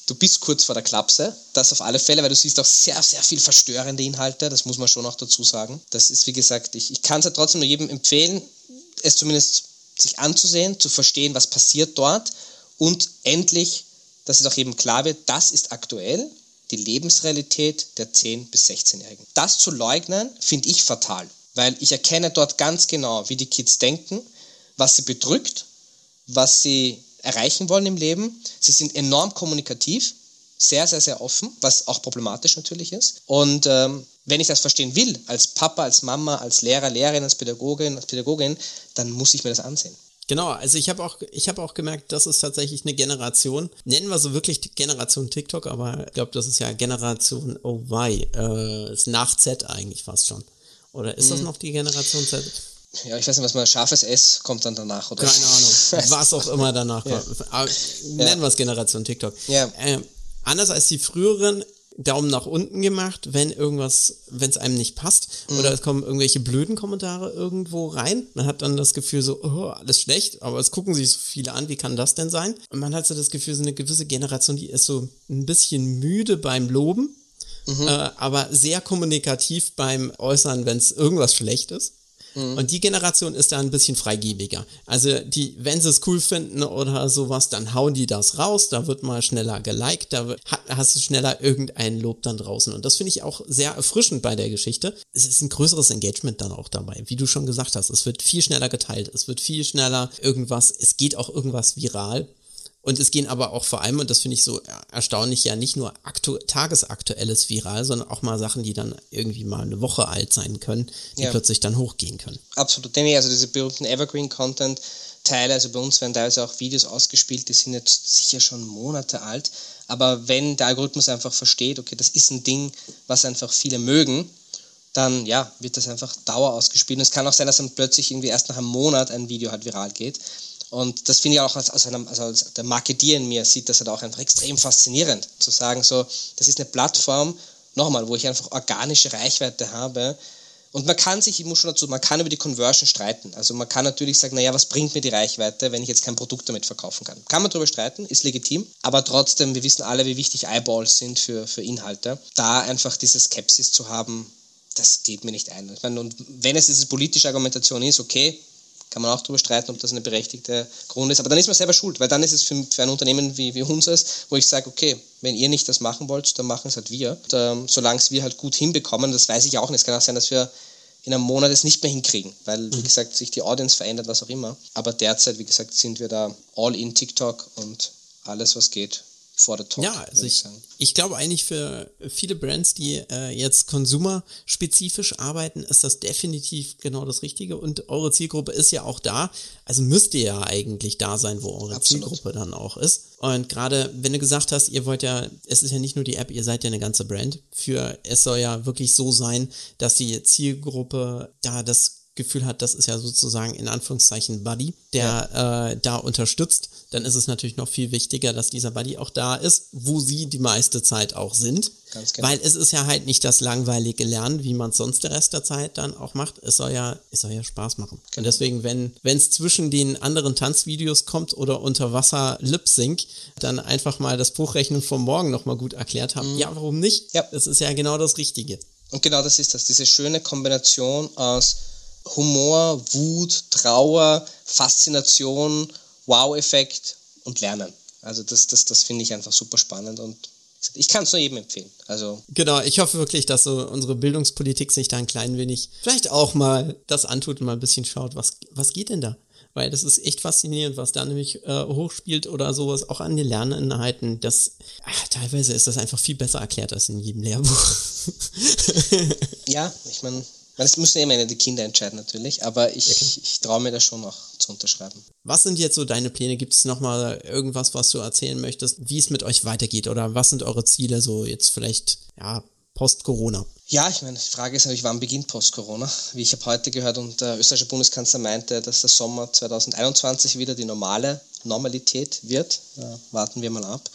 du bist kurz vor der Klapse. Das auf alle Fälle, weil du siehst auch sehr, sehr viel verstörende Inhalte. Das muss man schon auch dazu sagen. Das ist, wie gesagt, ich, ich kann es ja trotzdem nur jedem empfehlen, es zumindest sich anzusehen, zu verstehen, was passiert dort und endlich, dass es auch jedem klar wird, das ist aktuell die Lebensrealität der 10- bis 16-Jährigen. Das zu leugnen, finde ich fatal, weil ich erkenne dort ganz genau, wie die Kids denken, was sie bedrückt, was sie erreichen wollen im Leben. Sie sind enorm kommunikativ, sehr, sehr, sehr offen, was auch problematisch natürlich ist. Und ähm, wenn ich das verstehen will, als Papa, als Mama, als Lehrer, Lehrerin, als Pädagogin, als Pädagogin, dann muss ich mir das ansehen. Genau, also ich habe auch, ich habe auch gemerkt, das ist tatsächlich eine Generation, nennen wir so wirklich die Generation TikTok, aber ich glaube, das ist ja Generation OY, äh, ist nach Z eigentlich fast schon. Oder ist das mhm. noch die Generation Z? Ja, ich weiß nicht, was man, scharfes S kommt dann danach, oder? Keine Ahnung, was auch immer danach kommt. Ja. Nennen wir es Generation TikTok. Ja. Ähm, anders als die früheren, Daumen nach unten gemacht, wenn irgendwas, wenn es einem nicht passt. Mhm. Oder es kommen irgendwelche blöden Kommentare irgendwo rein. Man hat dann das Gefühl so, oh, alles schlecht, aber es gucken sich so viele an, wie kann das denn sein? Und man hat so das Gefühl, so eine gewisse Generation, die ist so ein bisschen müde beim Loben, mhm. äh, aber sehr kommunikativ beim Äußern, wenn es irgendwas schlecht ist. Mhm. Und die Generation ist da ein bisschen freigebiger. Also die, wenn sie es cool finden oder sowas, dann hauen die das raus, da wird mal schneller geliked, da hast du schneller irgendein Lob dann draußen. Und das finde ich auch sehr erfrischend bei der Geschichte. Es ist ein größeres Engagement dann auch dabei, wie du schon gesagt hast. Es wird viel schneller geteilt, es wird viel schneller irgendwas, es geht auch irgendwas viral. Und es gehen aber auch vor allem, und das finde ich so erstaunlich, ja nicht nur tagesaktuelles Viral, sondern auch mal Sachen, die dann irgendwie mal eine Woche alt sein können, die ja. plötzlich dann hochgehen können. Absolut. Denn also diese berühmten Evergreen-Content, Teile, also bei uns werden teilweise auch Videos ausgespielt, die sind jetzt sicher schon Monate alt. Aber wenn der Algorithmus einfach versteht, okay, das ist ein Ding, was einfach viele mögen, dann ja, wird das einfach Dauer ausgespielt. Und es kann auch sein, dass dann plötzlich irgendwie erst nach einem Monat ein Video halt viral geht. Und das finde ich auch als, als, einem, also als der Marketier in mir sieht das halt auch einfach extrem faszinierend, zu sagen, so, das ist eine Plattform, nochmal, wo ich einfach organische Reichweite habe. Und man kann sich, ich muss schon dazu, man kann über die Conversion streiten. Also man kann natürlich sagen, naja, was bringt mir die Reichweite, wenn ich jetzt kein Produkt damit verkaufen kann? Kann man darüber streiten, ist legitim, aber trotzdem, wir wissen alle, wie wichtig Eyeballs sind für, für Inhalte. Da einfach diese Skepsis zu haben, das geht mir nicht ein. Ich meine, und wenn es diese politische Argumentation ist, okay, kann man auch darüber streiten, ob das eine berechtigte Grund ist. Aber dann ist man selber schuld, weil dann ist es für, für ein Unternehmen wie, wie unseres, wo ich sage, okay, wenn ihr nicht das machen wollt, dann machen es halt wir. Und, ähm, solange es wir halt gut hinbekommen, das weiß ich auch nicht. Es kann auch sein, dass wir in einem Monat es nicht mehr hinkriegen, weil, mhm. wie gesagt, sich die Audience verändert, was auch immer. Aber derzeit, wie gesagt, sind wir da all in TikTok und alles, was geht, vor der Top. Ja, also ich, ich, glaube eigentlich für viele Brands, die äh, jetzt konsumerspezifisch arbeiten, ist das definitiv genau das Richtige. Und eure Zielgruppe ist ja auch da. Also müsst ihr ja eigentlich da sein, wo eure Absolut. Zielgruppe dann auch ist. Und gerade wenn du gesagt hast, ihr wollt ja, es ist ja nicht nur die App, ihr seid ja eine ganze Brand. Für es soll ja wirklich so sein, dass die Zielgruppe da das Gefühl hat, das ist ja sozusagen in Anführungszeichen Buddy, der ja. äh, da unterstützt, dann ist es natürlich noch viel wichtiger, dass dieser Buddy auch da ist, wo sie die meiste Zeit auch sind. Ganz genau. Weil es ist ja halt nicht das langweilige Lernen, wie man es sonst der Rest der Zeit dann auch macht. Es soll ja, es soll ja Spaß machen. Genau. Und deswegen, wenn es zwischen den anderen Tanzvideos kommt oder unter Wasser Lip Sync, dann einfach mal das Buchrechnen vom Morgen nochmal gut erklärt haben. Mhm. Ja, warum nicht? Ja. Das ist ja genau das Richtige. Und genau das ist das, diese schöne Kombination aus Humor, Wut, Trauer, Faszination, Wow-Effekt und Lernen. Also das, das, das finde ich einfach super spannend und ich kann es nur jedem empfehlen. Also genau, ich hoffe wirklich, dass so unsere Bildungspolitik sich da ein klein wenig vielleicht auch mal das antut und mal ein bisschen schaut, was, was geht denn da? Weil das ist echt faszinierend, was da nämlich äh, hochspielt oder sowas, auch an den Lerninhalten. Das, ach, teilweise ist das einfach viel besser erklärt als in jedem Lehrbuch. ja, ich meine, das müssen ja immer die Kinder entscheiden natürlich, aber ich, ja, ich traue mir das schon noch zu unterschreiben. Was sind jetzt so deine Pläne? Gibt es nochmal irgendwas, was du erzählen möchtest, wie es mit euch weitergeht oder was sind eure Ziele so jetzt vielleicht, ja, post-Corona? Ja, ich meine, die Frage ist natürlich, wann beginnt Post-Corona? Wie ich habe heute gehört und der österreichische Bundeskanzler meinte, dass der Sommer 2021 wieder die normale Normalität wird. Ja, warten wir mal ab.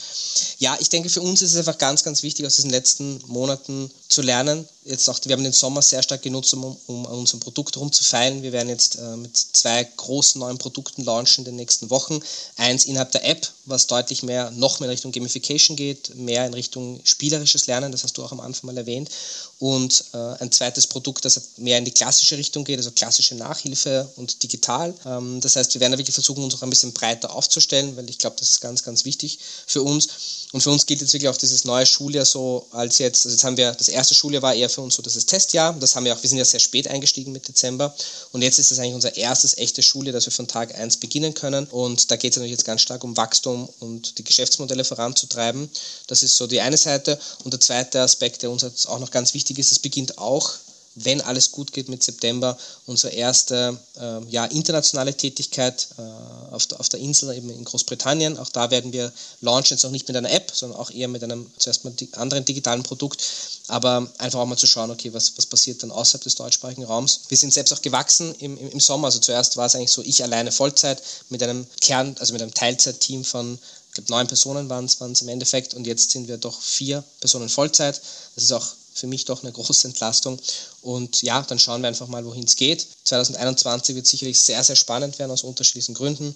Ja, ich denke, für uns ist es einfach ganz, ganz wichtig, aus diesen letzten Monaten zu lernen. Jetzt auch, wir haben den Sommer sehr stark genutzt, um, um an unserem Produkt rumzufeilen. Wir werden jetzt äh, mit zwei großen neuen Produkten launchen in den nächsten Wochen. Eins innerhalb der App, was deutlich mehr, noch mehr in Richtung Gamification geht, mehr in Richtung spielerisches Lernen, das hast du auch am Anfang mal erwähnt. Äh, ein zweites Produkt, das mehr in die klassische Richtung geht, also klassische Nachhilfe und digital. Ähm, das heißt, wir werden wirklich versuchen, uns auch ein bisschen breiter aufzustellen, weil ich glaube, das ist ganz, ganz wichtig für uns. Und für uns gilt jetzt wirklich auch dieses neue Schuljahr so als jetzt, also jetzt haben wir, das erste Schuljahr war eher für uns so das Testjahr, das haben wir auch, wir sind ja sehr spät eingestiegen mit Dezember. Und jetzt ist es eigentlich unser erstes echtes Schuljahr, dass wir von Tag 1 beginnen können. Und da geht es natürlich jetzt ganz stark um Wachstum und die Geschäftsmodelle voranzutreiben. Das ist so die eine Seite. Und der zweite Aspekt, der uns jetzt auch noch ganz wichtig ist, es beginnt auch wenn alles gut geht mit September, unsere erste äh, ja, internationale Tätigkeit äh, auf, der, auf der Insel eben in Großbritannien. Auch da werden wir launchen, jetzt auch nicht mit einer App, sondern auch eher mit einem zuerst mal di anderen digitalen Produkt, aber einfach auch mal zu schauen, okay, was, was passiert dann außerhalb des deutschsprachigen Raums. Wir sind selbst auch gewachsen im, im, im Sommer, also zuerst war es eigentlich so, ich alleine Vollzeit mit einem Kern, also mit einem Teilzeitteam von ich glaube, neun Personen waren es im Endeffekt und jetzt sind wir doch vier Personen Vollzeit. Das ist auch für mich doch eine große Entlastung. Und ja, dann schauen wir einfach mal, wohin es geht. 2021 wird sicherlich sehr, sehr spannend werden aus unterschiedlichen Gründen.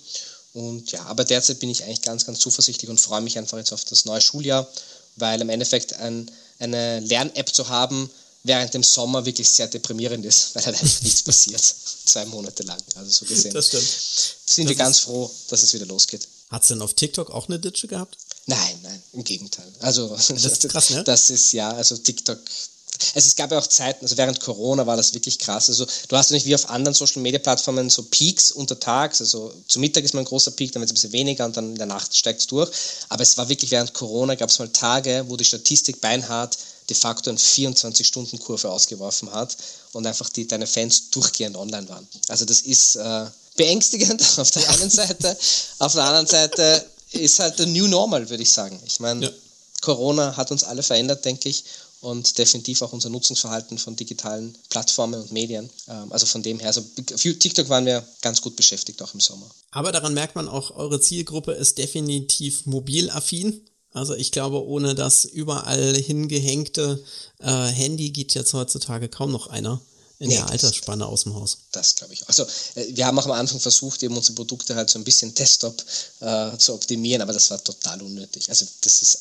Und ja, aber derzeit bin ich eigentlich ganz, ganz zuversichtlich und freue mich einfach jetzt auf das neue Schuljahr, weil im Endeffekt ein, eine Lern-App zu haben, während dem Sommer wirklich sehr deprimierend ist, weil halt einfach nichts passiert. Zwei Monate lang. Also so gesehen. Das stimmt. Sind das wir ganz froh, dass es wieder losgeht. Hat es denn auf TikTok auch eine Ditsche gehabt? Nein, nein, im Gegenteil. Also das ist krass, ne? Das ist ja, also TikTok. Also es gab ja auch Zeiten, also während Corona war das wirklich krass. Also du hast ja nicht wie auf anderen Social Media Plattformen so Peaks untertags. Also zu Mittag ist mal ein großer Peak, dann wird es ein bisschen weniger und dann in der Nacht steigt es durch. Aber es war wirklich während Corona gab es mal Tage, wo die Statistik beinhart de facto eine 24-Stunden-Kurve ausgeworfen hat und einfach die, deine Fans durchgehend online waren. Also das ist äh, beängstigend auf der einen Seite, auf der anderen Seite ist halt der New Normal, würde ich sagen. Ich meine, ja. Corona hat uns alle verändert, denke ich, und definitiv auch unser Nutzungsverhalten von digitalen Plattformen und Medien. Ähm, also von dem her, also für TikTok waren wir ganz gut beschäftigt, auch im Sommer. Aber daran merkt man auch, eure Zielgruppe ist definitiv mobilaffin. Also ich glaube, ohne das überall hingehängte äh, Handy geht jetzt heutzutage kaum noch einer in nee, der Altersspanne aus dem Haus. Das glaube ich. Also äh, wir haben auch am Anfang versucht, eben unsere Produkte halt so ein bisschen Desktop äh, zu optimieren, aber das war total unnötig. Also das ist,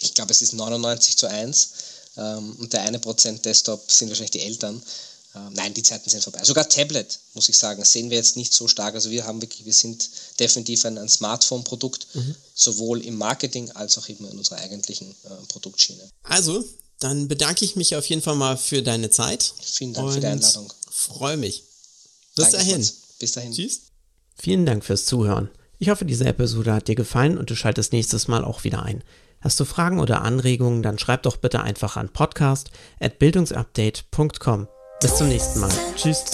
ich glaube, es ist 99 zu 1 ähm, und der eine Prozent Desktop sind wahrscheinlich die Eltern. Ähm, nein, die Zeiten sind vorbei. Sogar Tablet, muss ich sagen, sehen wir jetzt nicht so stark. Also wir haben wirklich, wir sind definitiv ein, ein Smartphone-Produkt, mhm. sowohl im Marketing als auch eben in unserer eigentlichen äh, Produktschiene. Also, dann bedanke ich mich auf jeden Fall mal für deine Zeit. Vielen Dank für die Einladung. Freue mich. Bis Danke dahin. Bis dahin. Tschüss. Vielen Dank fürs Zuhören. Ich hoffe, diese Episode hat dir gefallen und du schaltest nächstes Mal auch wieder ein. Hast du Fragen oder Anregungen, dann schreib doch bitte einfach an podcast@bildungsupdate.com. Bis zum nächsten Mal. Tschüss.